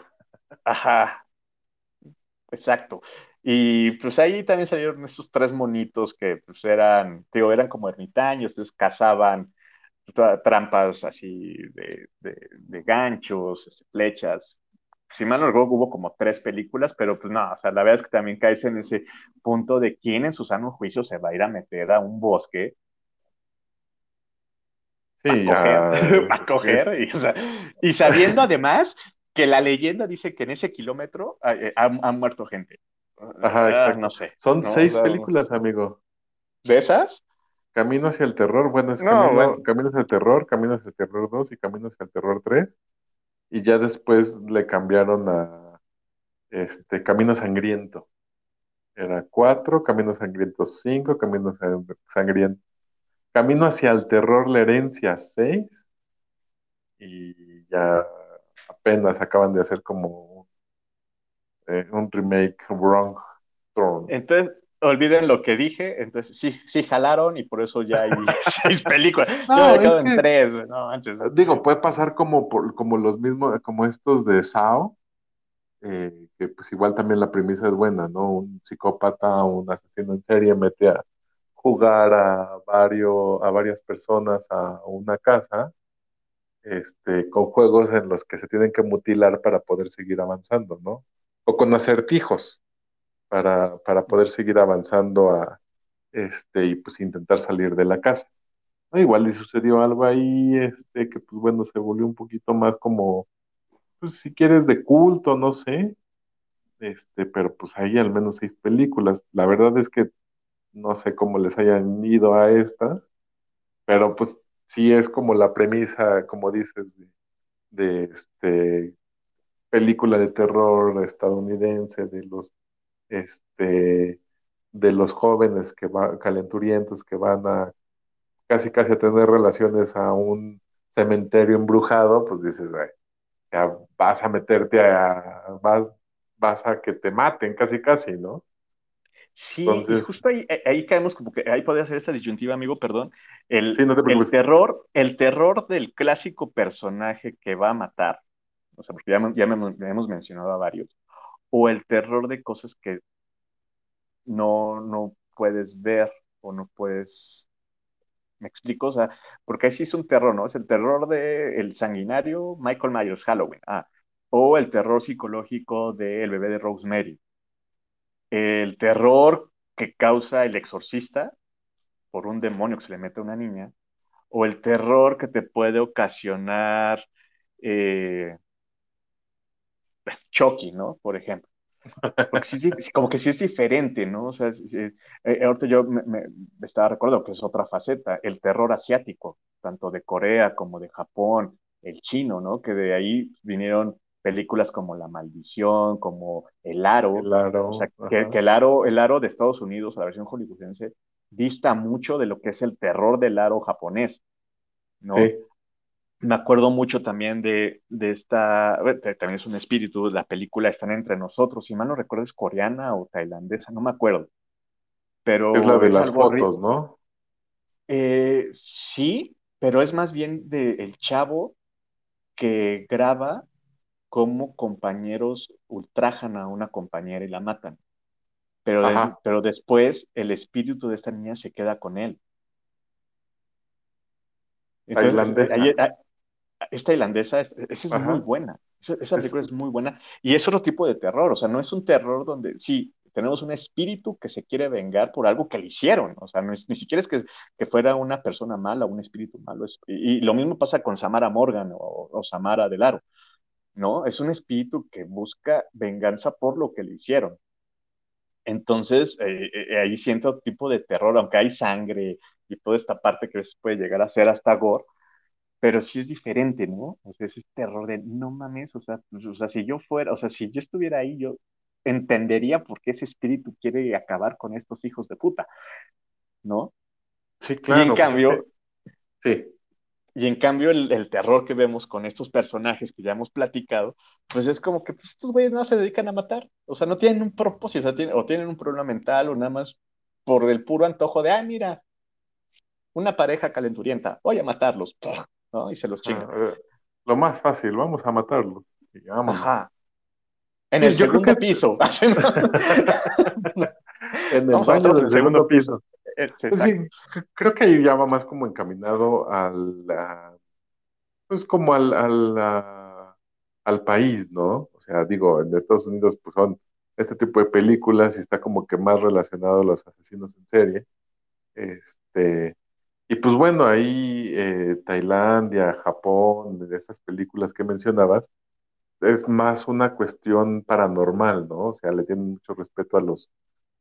Ajá. Exacto. Y pues ahí también salieron esos tres monitos que pues eran, digo, eran como ermitaños, entonces cazaban trampas así de, de, de ganchos, este, flechas, si mal no recuerdo, hubo como tres películas, pero pues no, o sea, la verdad es que también caes en ese punto de quién en su sano juicio se va a ir a meter a un bosque sí, para coger, para coger y, o sea, y, sabiendo además que la leyenda dice que en ese kilómetro eh, han, muerto gente. Ajá, exacto. No sé. Son ¿no? seis películas, amigo. ¿De esas? Camino hacia el terror, bueno, es no, Camino, bueno. Camino hacia el terror, Camino hacia el terror 2 y Camino hacia el terror 3 y ya después le cambiaron a este Camino Sangriento. Era cuatro, Camino Sangriento cinco, Camino Sangriento. Camino hacia el terror, la herencia seis, y ya apenas acaban de hacer como eh, un remake Wrong Throne. Entonces, olviden lo que dije, entonces sí, sí jalaron y por eso ya hay seis películas. No, Yo me quedo en tres, no manches. Digo, puede pasar como, por, como los mismos, como estos de Sao, eh, que pues igual también la premisa es buena, ¿no? Un psicópata, un asesino en serie mete a jugar a, varios, a varias personas a una casa, este, con juegos en los que se tienen que mutilar para poder seguir avanzando, ¿no? O con acertijos para, para poder seguir avanzando a, este, y pues intentar salir de la casa. ¿No? Igual y sucedió algo ahí, este, que pues bueno, se volvió un poquito más como, pues si quieres de culto, no sé, este, pero pues ahí al menos seis películas. La verdad es que no sé cómo les hayan ido a estas, pero pues sí es como la premisa, como dices, de, de este película de terror estadounidense de los este, de los jóvenes que van, calenturientos que van a casi casi a tener relaciones a un cementerio embrujado, pues dices, ya vas a meterte a, vas, vas a que te maten casi casi, ¿no? Sí, y justo ahí, ahí, caemos como que ahí podría ser esta disyuntiva, amigo, perdón. El, sí, no te el terror, el terror del clásico personaje que va a matar, o sea, porque ya, ya, ya hemos mencionado a varios, o el terror de cosas que no, no puedes ver o no puedes ¿Me explico? O sea, porque ahí sí es un terror, ¿no? Es el terror del el sanguinario Michael Myers, Halloween. Ah, o el terror psicológico del bebé de Rosemary. El terror que causa el exorcista por un demonio que se le mete a una niña. O el terror que te puede ocasionar eh, Chucky, ¿no? Por ejemplo. Porque sí, como que sí es diferente, ¿no? O sea, eh, ahorita yo me, estaba recordando que es otra faceta, el terror asiático, tanto de Corea como de Japón, el chino, ¿no? Que de ahí vinieron películas como La Maldición, como El Aro. El Aro. O sea, que, el, aro, el Aro de Estados Unidos, la versión hollywoodense, dista mucho de lo que es el terror del aro japonés, ¿no? Sí me acuerdo mucho también de, de esta, también es un espíritu, la película Están entre nosotros, si mal no recuerdo es coreana o tailandesa, no me acuerdo. Pero es la de las fotos, ¿no? Eh, sí, pero es más bien de el chavo que graba cómo compañeros ultrajan a una compañera y la matan. Pero, pero después el espíritu de esta niña se queda con él. Entonces, esta tailandesa, esa es muy buena. Esa, película es... muy buena. Y es otro tipo de terror. O sea, no es un terror donde sí, tenemos un espíritu que se quiere vengar por algo que le hicieron. O sea, ni siquiera es que, que, fuera una persona mala, un espíritu malo. y, lo mismo pasa con Samara Morgan o, Samara Delaro. ¿No? Es un espíritu que busca venganza por lo que le hicieron. Entonces, eh, eh, ahí siento tipo de terror, aunque hay sangre y toda esta parte que puede llegar a ser hasta gore, pero sí es diferente, ¿no? O sea, ese terror de, no mames, o sea, pues, o sea, si yo fuera, o sea, si yo estuviera ahí, yo entendería por qué ese espíritu quiere acabar con estos hijos de puta, ¿no? Sí, claro. Y en pues, cambio, sí. Y en cambio, el, terror que vemos con estos personajes que ya hemos platicado, pues es como que pues, estos güeyes no se dedican a matar. O sea, no tienen un propósito, o, sea, tienen, o tienen un problema mental, o nada más por el puro antojo de, ah, mira, una pareja calenturienta, voy a matarlos. Y se los ah, chinga. Eh, lo más fácil, vamos a matarlos. Ajá. En el segundo piso. en el baño del segundo piso. Eh, pues creo que ahí ya va más como encaminado al, pues como al, al, al país, ¿no? O sea, digo, en Estados Unidos pues son este tipo de películas y está como que más relacionado a los asesinos en serie. Este, y pues bueno, ahí eh, Tailandia, Japón, esas películas que mencionabas, es más una cuestión paranormal, ¿no? O sea, le tienen mucho respeto a los,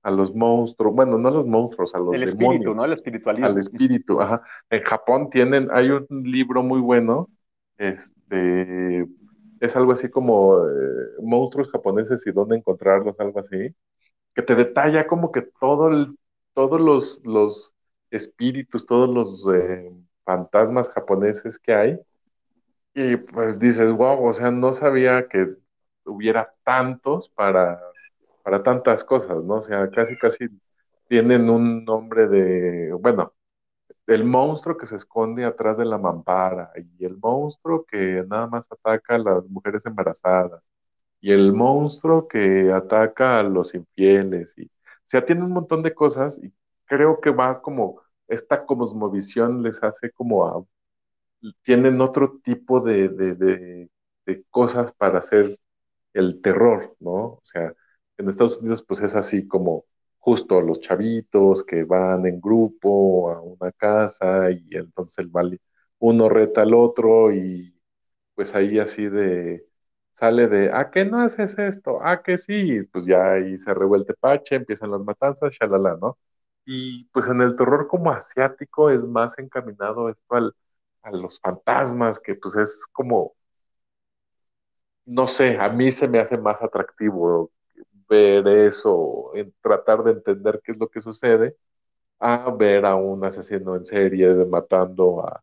a los monstruos, bueno, no a los monstruos, a los El espíritu, ¿no? El espiritualismo. Al espíritu, ajá. En Japón tienen, hay un libro muy bueno, este, es algo así como eh, monstruos japoneses y dónde encontrarlos, algo así, que te detalla como que todo el, todos los, los espíritus, todos los eh, fantasmas japoneses que hay. Y pues dices, wow, o sea, no sabía que hubiera tantos para, para tantas cosas, ¿no? O sea, casi, casi tienen un nombre de, bueno, el monstruo que se esconde atrás de la mampara y el monstruo que nada más ataca a las mujeres embarazadas y el monstruo que ataca a los infieles y o sea, tiene un montón de cosas y creo que va como, esta cosmovisión les hace como a, tienen otro tipo de, de, cosas para hacer el terror, ¿no? O sea, en Estados Unidos pues es así como justo los chavitos que van en grupo a una casa y entonces el uno reta al otro y pues ahí así de sale de, ¿a qué no haces esto? ¿A qué sí? Pues ya ahí se revuelve pache, empiezan las matanzas, shalala, ¿no? Y pues en el terror como asiático es más encaminado esto al, a los fantasmas, que pues es como, no sé, a mí se me hace más atractivo ver eso, en tratar de entender qué es lo que sucede, a ver a un asesino en serie matando a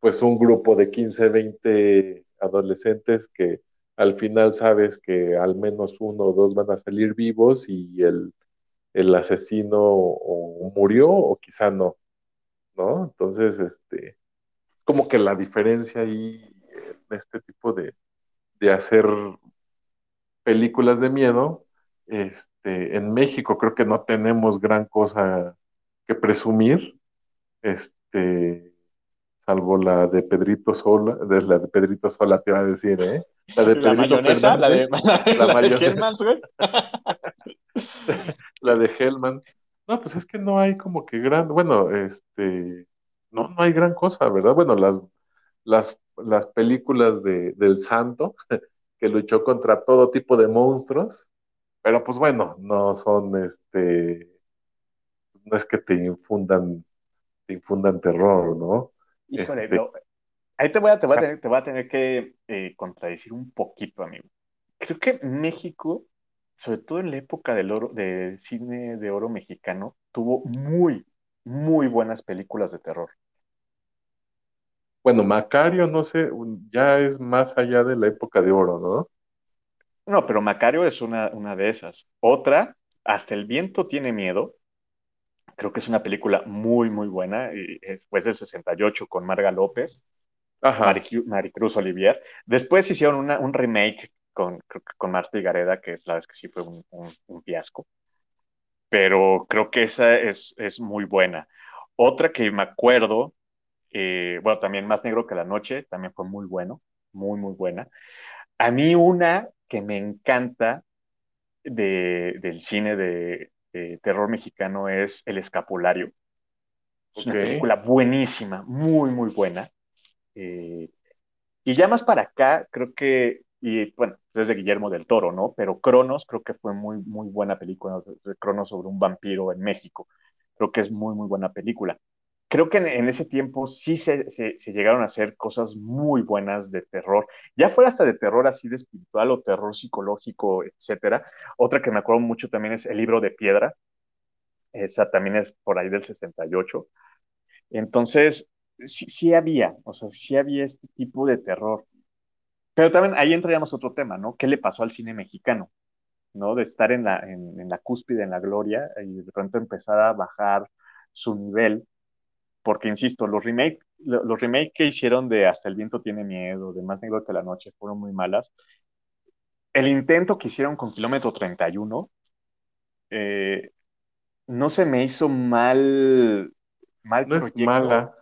pues un grupo de 15, 20 adolescentes que al final sabes que al menos uno o dos van a salir vivos y el, el asesino o murió o quizá no, ¿no? Entonces, este, como que la diferencia ahí en este tipo de, de hacer películas de miedo, este, en México creo que no tenemos gran cosa que presumir, este, salvo la de Pedrito Sola, de la de Pedrito Sola te iba a decir, ¿eh? La de Pedrito la mayonesa, la de, la, la de Hellman, la de Hellman. No, pues es que no hay como que gran, bueno, este, no, no hay gran cosa, ¿verdad? Bueno, las, las, las películas de, del Santo, que luchó contra todo tipo de monstruos, pero pues bueno, no son, este, no es que te infundan, te infundan terror, ¿no? Híjole, este, ahí te voy a, te voy a, tener, te voy a tener que eh, contradecir un poquito, amigo. Creo que México, sobre todo en la época del oro, del cine de oro mexicano, tuvo muy, muy buenas películas de terror. Bueno, Macario, no sé, ya es más allá de la época de oro, ¿no? No, pero Macario es una, una de esas. Otra, Hasta el viento tiene miedo. Creo que es una película muy, muy buena. Y después del 68 con Marga López, Ajá. Maricruz Olivier. Después hicieron una, un remake con, con Marta y Gareda, que la vez que sí fue un, un, fiasco. Pero creo que esa es, es muy buena. Otra que me acuerdo eh, bueno, también Más Negro que la Noche, también fue muy bueno, muy, muy buena. A mí una que me encanta de, del cine de, terror mexicano es El Escapulario. Es una película buenísima, muy, muy buena. Eh, y ya más para acá, creo que, y bueno, es de Guillermo del Toro, ¿no? Pero Cronos creo que fue muy, muy buena película, Cronos sobre un vampiro en México. Creo que es muy, muy buena película creo que en, ese tiempo sí se, llegaron a hacer cosas muy buenas de terror, ya fuera hasta de terror así de espiritual o terror psicológico, etcétera. Otra que me acuerdo mucho también es El libro de piedra, esa también es por ahí del 68. Entonces, sí, sí había, o sea, sí había este tipo de terror. Pero también ahí entraríamos otro tema, ¿no? ¿Qué le pasó al cine mexicano? ¿No? De estar en la, en, en la cúspide, en la gloria, y de pronto empezar a bajar su nivel porque insisto, los remakes los remake que hicieron de Hasta el viento tiene miedo, de Más negro que la noche, fueron muy malas. El intento que hicieron con Kilómetro 31 eh, no se me hizo mal, mal no proyecto, es mala.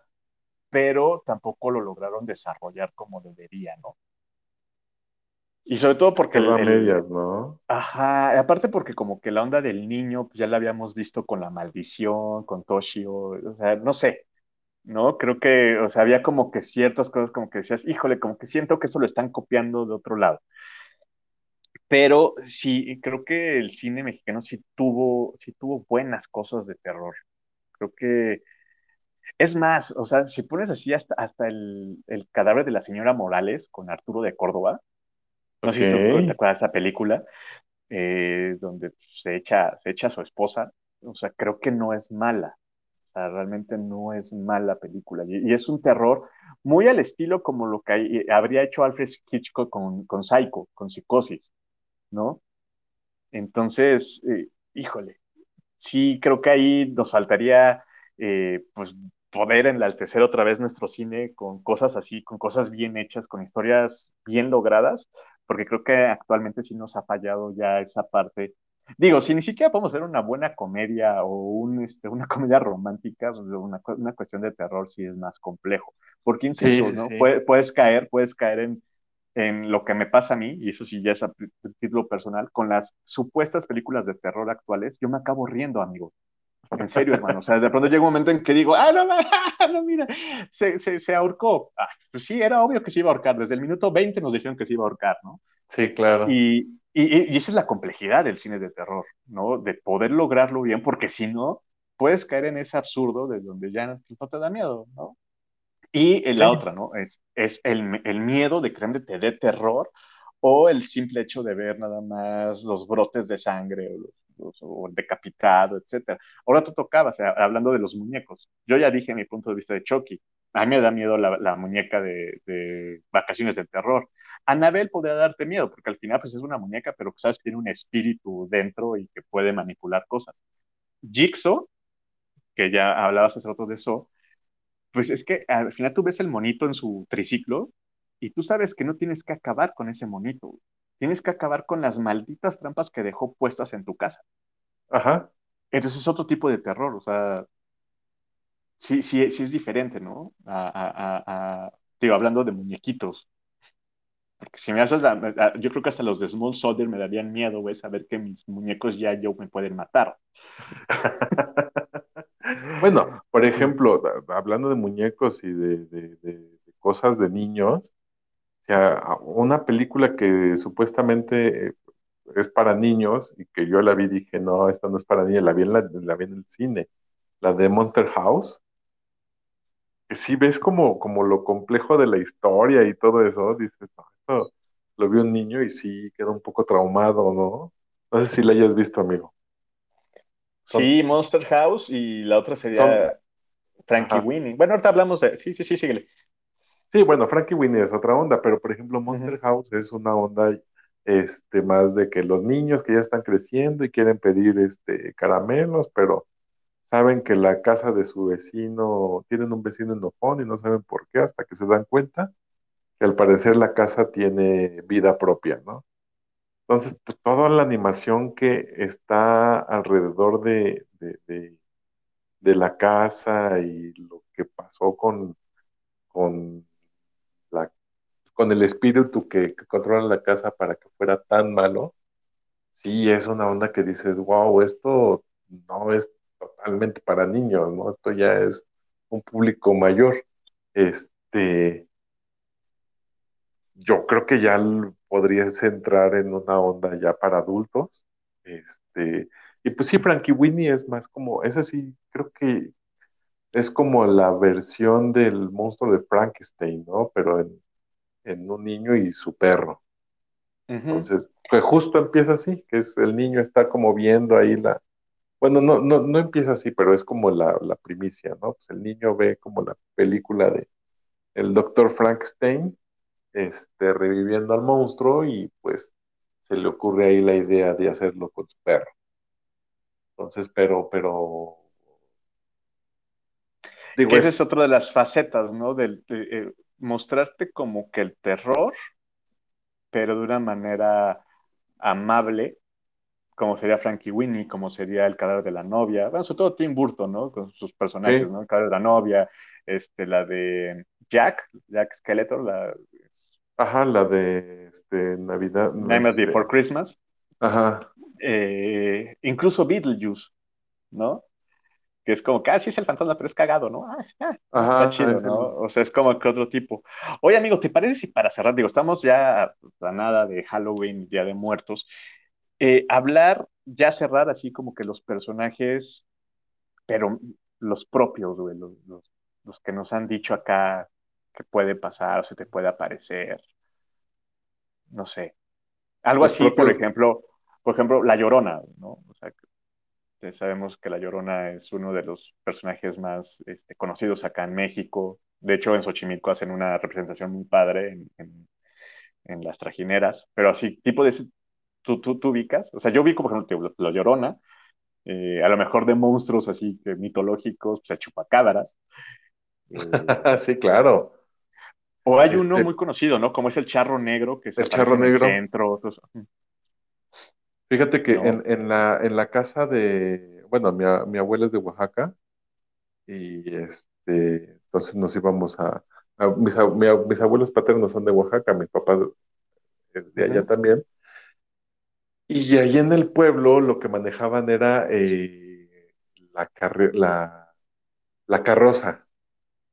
pero tampoco lo lograron desarrollar como debería, ¿no? Y sobre todo porque... El, medias, ¿no? Ajá, aparte porque como que la onda del niño, pues ya la habíamos visto con la maldición, con Toshio, o sea, no sé, ¿no? Creo que, o sea, había como que ciertas cosas como que decías, híjole, como que siento que eso lo están copiando de otro lado. Pero sí, creo que el cine mexicano sí tuvo, sí tuvo buenas cosas de terror. Creo que, es más, o sea, si pones así hasta, hasta el, el cadáver de la señora Morales con Arturo de Córdoba, no sé si te acuerdas de esa película, eh, donde se echa, se echa a su esposa. O sea, creo que no es mala. O sea, realmente no es mala película. Y, es un terror muy al estilo como lo que habría hecho Alfred Hitchcock con, con Psycho, con Psicosis, ¿no? Entonces, eh, híjole, sí creo que ahí nos faltaría, eh, pues, poder enaltecer otra vez nuestro cine con cosas así, con cosas bien hechas, con historias bien logradas, porque creo que actualmente sí nos ha fallado ya esa parte. Digo, si ni siquiera podemos hacer una buena comedia o un, este, una comedia romántica, pues, una, una, cuestión de terror sí es más complejo. Porque, insisto, ¿no? Puedes, caer, puedes caer en, en lo que me pasa a mí, y eso sí ya es a título personal, con las supuestas películas de terror actuales, yo me acabo riendo, amigo. En serio, hermano. O sea, de pronto llega un momento en que digo, ah, no, no, mira, se, se, se ahorcó. Ah, pues sí, era obvio que se iba a ahorcar. Desde el minuto 20 nos dijeron que se iba a ahorcar, ¿no? Sí, claro. Y, y, y esa es la complejidad del cine de terror, ¿no? De poder lograrlo bien, porque si no, puedes caer en ese absurdo de donde ya no te da miedo, ¿no? Y la otra, ¿no? Es, es el, el miedo de que te dé terror o el simple hecho de ver nada más los brotes de sangre o los o decapitado, etcétera. Ahora tú tocabas, hablando de los muñecos. Yo ya dije mi punto de vista de Chucky. A mí me da miedo la, muñeca de, Vacaciones del Terror. Anabel podría darte miedo, porque al final pues es una muñeca, pero sabes que tiene un espíritu dentro y que puede manipular cosas. Jigsaw, que ya hablabas hace rato de eso, pues es que al final tú ves el monito en su triciclo y tú sabes que no tienes que acabar con ese monito. Tienes que acabar con las malditas trampas que dejó puestas en tu casa. Ajá. Entonces es otro tipo de terror, o sea, sí, sí, sí es diferente, ¿no? A, digo, hablando de muñequitos. Porque si me haces, yo creo que hasta los de Small Soldier me darían miedo, güey, saber que mis muñecos ya yo me pueden matar. bueno, por ejemplo, hablando de muñecos y de cosas de niños, sea, una película que supuestamente es para niños y que yo la vi y dije, no, esta no es para niños, la vi en, la, vi en el cine, la de Monster House, que sí ves como, como lo complejo de la historia y todo eso, dices, no, esto lo vio un niño y sí queda un poco traumado, ¿no? No sé si la hayas visto, amigo. sí, Monster House y la otra sería Frankie Winnie. Bueno, ahorita hablamos de... Sí, sí, sí, síguele. Sí, bueno, Frankie Winnie es otra onda, pero por ejemplo Monster House es una onda este, más de que los niños que ya están creciendo y quieren pedir este, caramelos, pero saben que la casa de su vecino, tienen un vecino enojón y no saben por qué hasta que se dan cuenta que al parecer la casa tiene vida propia, ¿no? Entonces, pues, toda la animación que está alrededor de, de la casa y lo que pasó con, con con el espíritu que, controla la casa para que fuera tan malo, sí es una onda que dices, wow, esto no es totalmente para niños, ¿no? Esto ya es un público mayor. Este, yo creo que ya podría entrar en una onda ya para adultos. Este, y pues sí, Frankie Winnie es más como, ese sí, creo que es como la versión del monstruo de Frankenstein, ¿no? Pero en, en un niño y su perro. Entonces, pues justo empieza así, que es el niño está como viendo ahí la, bueno, no, no, no empieza así, pero es como la, primicia, ¿no? Pues el niño ve como la película de el doctor Frankenstein, este, reviviendo al monstruo y pues se le ocurre ahí la idea de hacerlo con su perro. Entonces, pero, pero... Digo, esa es otra de las facetas, ¿no? Del, eh, mostrarte como que el terror, pero de una manera amable, como sería Frankie Winnie, como sería el cadáver de la novia, bueno, sobre todo Tim Burton, ¿no? Con sus personajes, ¿no? El cadáver de la novia, este, la de Jack, Jack Skeletor, la... Ajá, la de este, Navidad. Nightmare este, Before Christmas. Ajá. Eh, incluso Beetlejuice, ¿no? Que es como que, ah, sí es el fantasma, pero es cagado, ¿no? Ah, ah está chido, ¿no? O sea, es como que otro tipo. Oye, amigo, ¿te parece si para cerrar, digo, estamos ya a, nada de Halloween, Día de Muertos, eh, hablar, ya cerrar así como que los personajes, pero los propios, güey, los, los, que nos han dicho acá que puede pasar o se te puede aparecer, no sé. Algo así, por ejemplo, por ejemplo, La Llorona, ¿no? O sea, este, sabemos que La Llorona es uno de los personajes más este, conocidos acá en México. De hecho, en Xochimilco hacen una representación muy padre en, las trajineras, pero así, tipo de... ¿Tú, tú, tú ubicas? O sea, yo vi, por ejemplo, La Llorona, eh, a lo mejor de monstruos así que mitológicos, pues a chupacabras. sí, claro. O hay uno este muy conocido, ¿no? Como es el charro negro, que es el charro negro. En el centro. Fíjate que en, en, la, en la casa de, bueno, mi, mi abuela es de Oaxaca y este, entonces nos íbamos a, mis, mis, abuelos paternos son de Oaxaca, mi papá es de allá también. Y ahí en el pueblo lo que manejaban era eh, la, la, la carroza.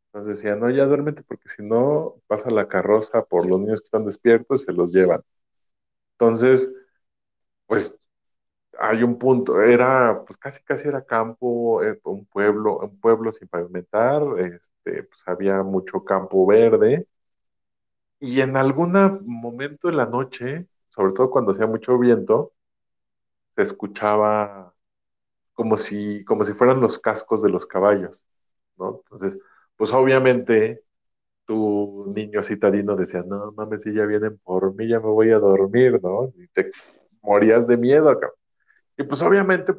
Entonces decían, no, ya duérmete porque si no pasa la carroza por los niños que están despiertos y se los llevan. Entonces, pues hay un punto, era, pues casi casi era campo, eh, un pueblo, un pueblo sin pavimentar, este, pues había mucho campo verde, y en algún momento de la noche, sobre todo cuando hacía mucho viento, se escuchaba como si, como si fueran los cascos de los caballos, ¿no? Entonces, pues obviamente tu niño citadino decía, no mames, si ya vienen por mí, ya me voy a dormir, ¿no? Y te morías de miedo, cabrón. Y pues obviamente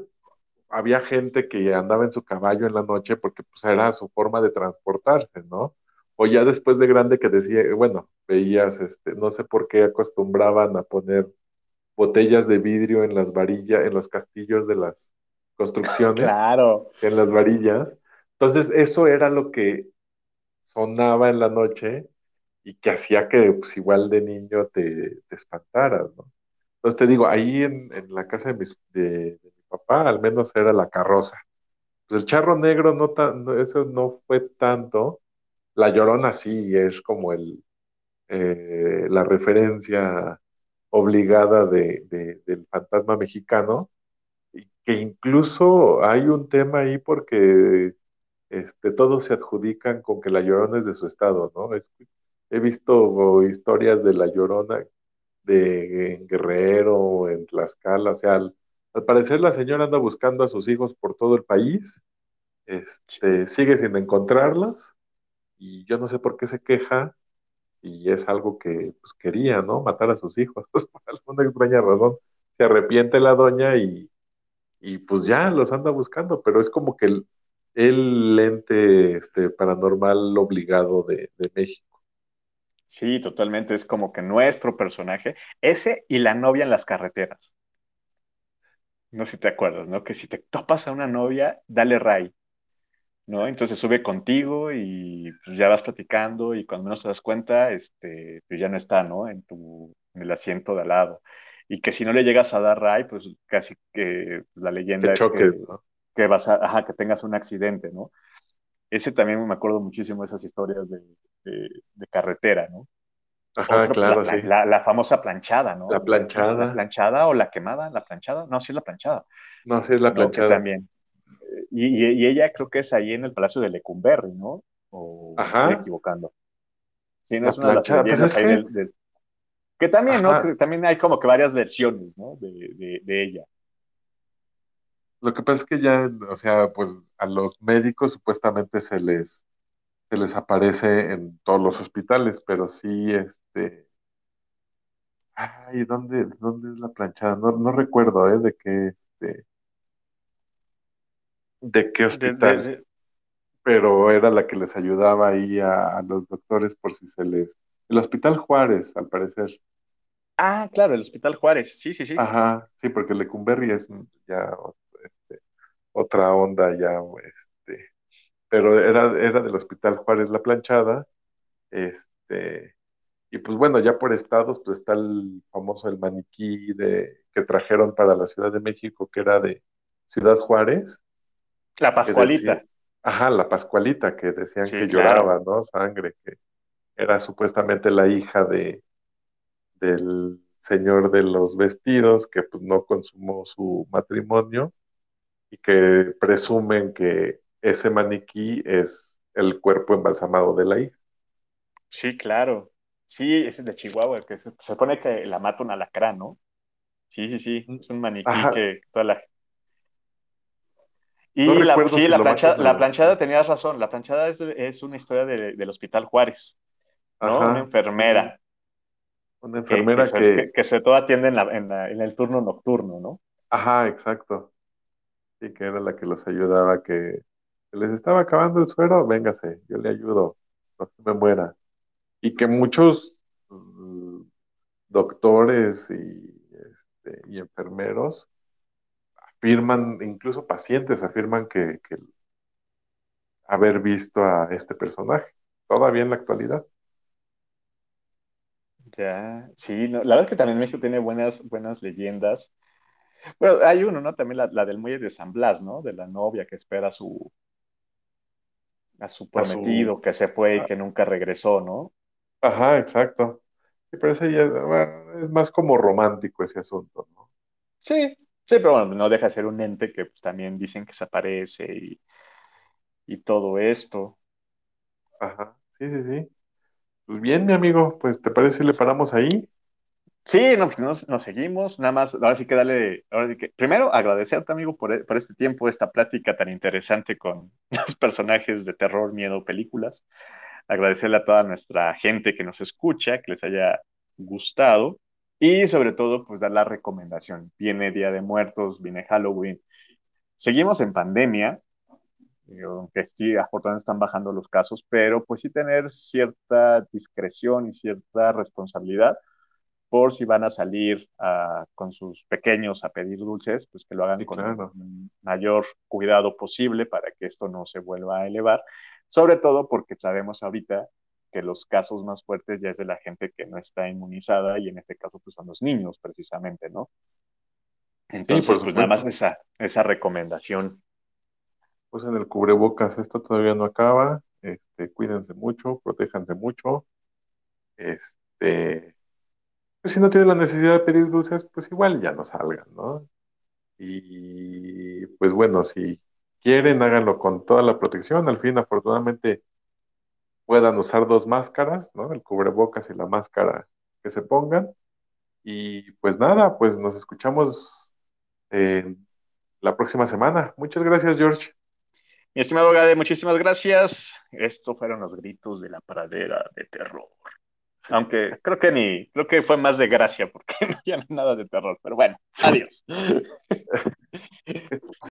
había gente que andaba en su caballo en la noche porque pues era su forma de transportarse, ¿no? O ya después de grande que decía, bueno, veías, este, no sé por qué acostumbraban a poner botellas de vidrio en las varillas, en los castillos de las construcciones, Claro. en las varillas. Entonces, eso era lo que sonaba en la noche y que hacía que pues igual de niño te, te espantaras, ¿no? Entonces te digo, ahí en, la casa de, mis- de, mi papá, al menos era la carroza. Pues el charro negro, no tan, eso no fue tanto. La Llorona sí es como el, eh, la referencia obligada de, de- del fantasma mexicano, que incluso hay un tema ahí porque este, todos se adjudican con que la Llorona es de su estado, ¿no? He visto historias de la Llorona de Guerrero, en Tlaxcala, o sea, al, al parecer la señora anda buscando a sus hijos por todo el país, este, sigue sin encontrarlos, y yo no sé por qué se queja, y es algo que pues, quería, ¿no? Matar a sus hijos, por alguna extraña razón. Se arrepiente la doña y, y pues ya los anda buscando, pero es como que el, el ente este, paranormal obligado de, de México. Sí, totalmente. Es como que nuestro personaje, ese y la novia en las carreteras. No sé si te acuerdas, ¿no? Que si te topas a una novia, dale ray, ¿no? Entonces sube contigo y pues, ya vas platicando y cuando menos te das cuenta, este, pues ya no está, ¿no? En tu, en el asiento de al lado. Y que si no le llegas a dar ray, pues casi que la leyenda es que, ¿no? que vas a, ajá, que tengas un accidente, ¿no? Ese también me acuerdo muchísimo de esas historias de, de, de carretera, ¿no? Ajá, Otro, pues la, claro, sí. la, la famosa planchada, ¿no? La La, la planchada. planchada o la quemada, la planchada, no, sí es la planchada, No, sí es la planchada. también. Y, y, y ella creo que es ahí en el Palacio de Lecumberri, ¿no? O me estoy Ajá, equivocando. Sí, no la es una de las planchada. Pues es ahí que, del, del- que también, ¿no? ajá, Que también hay como que varias versiones, ¿no? De, de, de ella. Lo que pasa es que ya, o sea, pues a los médicos supuestamente se les, se les aparece en todos los hospitales, pero sí, este, ay, ¿dónde, dónde es la planchada? No, no recuerdo, ¿eh? De qué, este, de qué De, de, hospital, de- pero era la que les ayudaba ahí a, a los doctores por si se les, el Hospital Juárez, al parecer. Ah, claro, el Hospital Juárez, sí, sí, sí. Ajá, sí, porque Lecumberri es ya otra onda, ya, este, pero era, era del Hospital Juárez La Planchada, este, y pues bueno, ya por estados, pues está el famoso el maniquí de, que trajeron para la Ciudad de México, que era de Ciudad Juárez, La decía, Pascualita, ajá, la Pascualita, que decían sí, que claro. lloraba, ¿no? Sangre, que era supuestamente la hija de, del señor de los vestidos, que pues no consumó su matrimonio y que presumen que ese maniquí es el cuerpo embalsamado de la hija. Sí, claro. Sí, ese es de Chihuahua, que se, se pone que la mata un alacrán, ¿no? Sí, sí, sí, es un maniquí Ajá, que toda la... no Y la, sí, si la matan la planchada tenías razón, la planchada es, es una historia de- del Hospital Juárez, ¿no? Una Ajá, enfermera una que, enfermera que... que sobre todo atiende en, la, en, la- en el turno nocturno, ¿no? Ajá, exacto. Que era la que los ayudaba, que se les estaba acabando el suero, véngase, yo le ayudo, no se me muera. Y que muchos mm, doctores y, este, y enfermeros afirman, incluso pacientes afirman que, que haber visto a este personaje, todavía en la actualidad. Ya, sí, no, la verdad es que también México tiene buenas, buenas leyendas. Bueno, hay uno, ¿no? También la, la del muelle de San Blas, ¿no? De la novia que espera a su, a su A su... prometido que se fue y que nunca regresó, ¿no? Ajá, exacto. Sí, pero ese ya, es más como romántico ese asunto, ¿no? Sí, sí, pero bueno, no deja de ser un ente que pues, también dicen que se aparece y, y todo esto. Ajá, sí, sí, sí. Pues bien, mi amigo, pues ¿te parece si le paramos ahí? Sí, no, pues nos, seguimos, nada más, ahora sí que dale, ahora sí que, primero agradecerte amigo por, por, este tiempo, esta plática tan interesante con los personajes de terror, miedo, películas, agradecerle a toda nuestra gente que nos escucha, que les haya gustado. Y sobre todo pues dar la recomendación, viene Día de Muertos, viene Halloween, seguimos en pandemia, aunque sí, afortunadamente están bajando los casos, pero pues sí tener cierta discreción y cierta responsabilidad por si van a salir uh, con sus pequeños a pedir dulces, pues que lo hagan sí, con claro. el mayor cuidado posible para que esto no se vuelva a elevar, sobre todo porque sabemos ahorita que los casos más fuertes ya es de la gente que no está inmunizada y en este caso pues son los niños precisamente, ¿no? Entonces, sí, pues nada más esa, esa recomendación. Pues en el cubrebocas esto todavía no acaba, este, cuídense mucho, protéjanse mucho, este, pues si no tienen la necesidad de pedir dulces, pues igual ya no salgan, ¿no? Y pues bueno, si quieren, háganlo con toda la protección. Al fin, afortunadamente, puedan usar dos máscaras, ¿no? El cubrebocas y la máscara que se pongan. Y pues nada, pues nos escuchamos la próxima semana. Muchas gracias, George. Mi estimado Gade, muchísimas gracias. Estos fueron los gritos de la pradera de terror. Aunque creo que ni, creo que fue más de gracia porque no había nada de terror, pero bueno, adiós.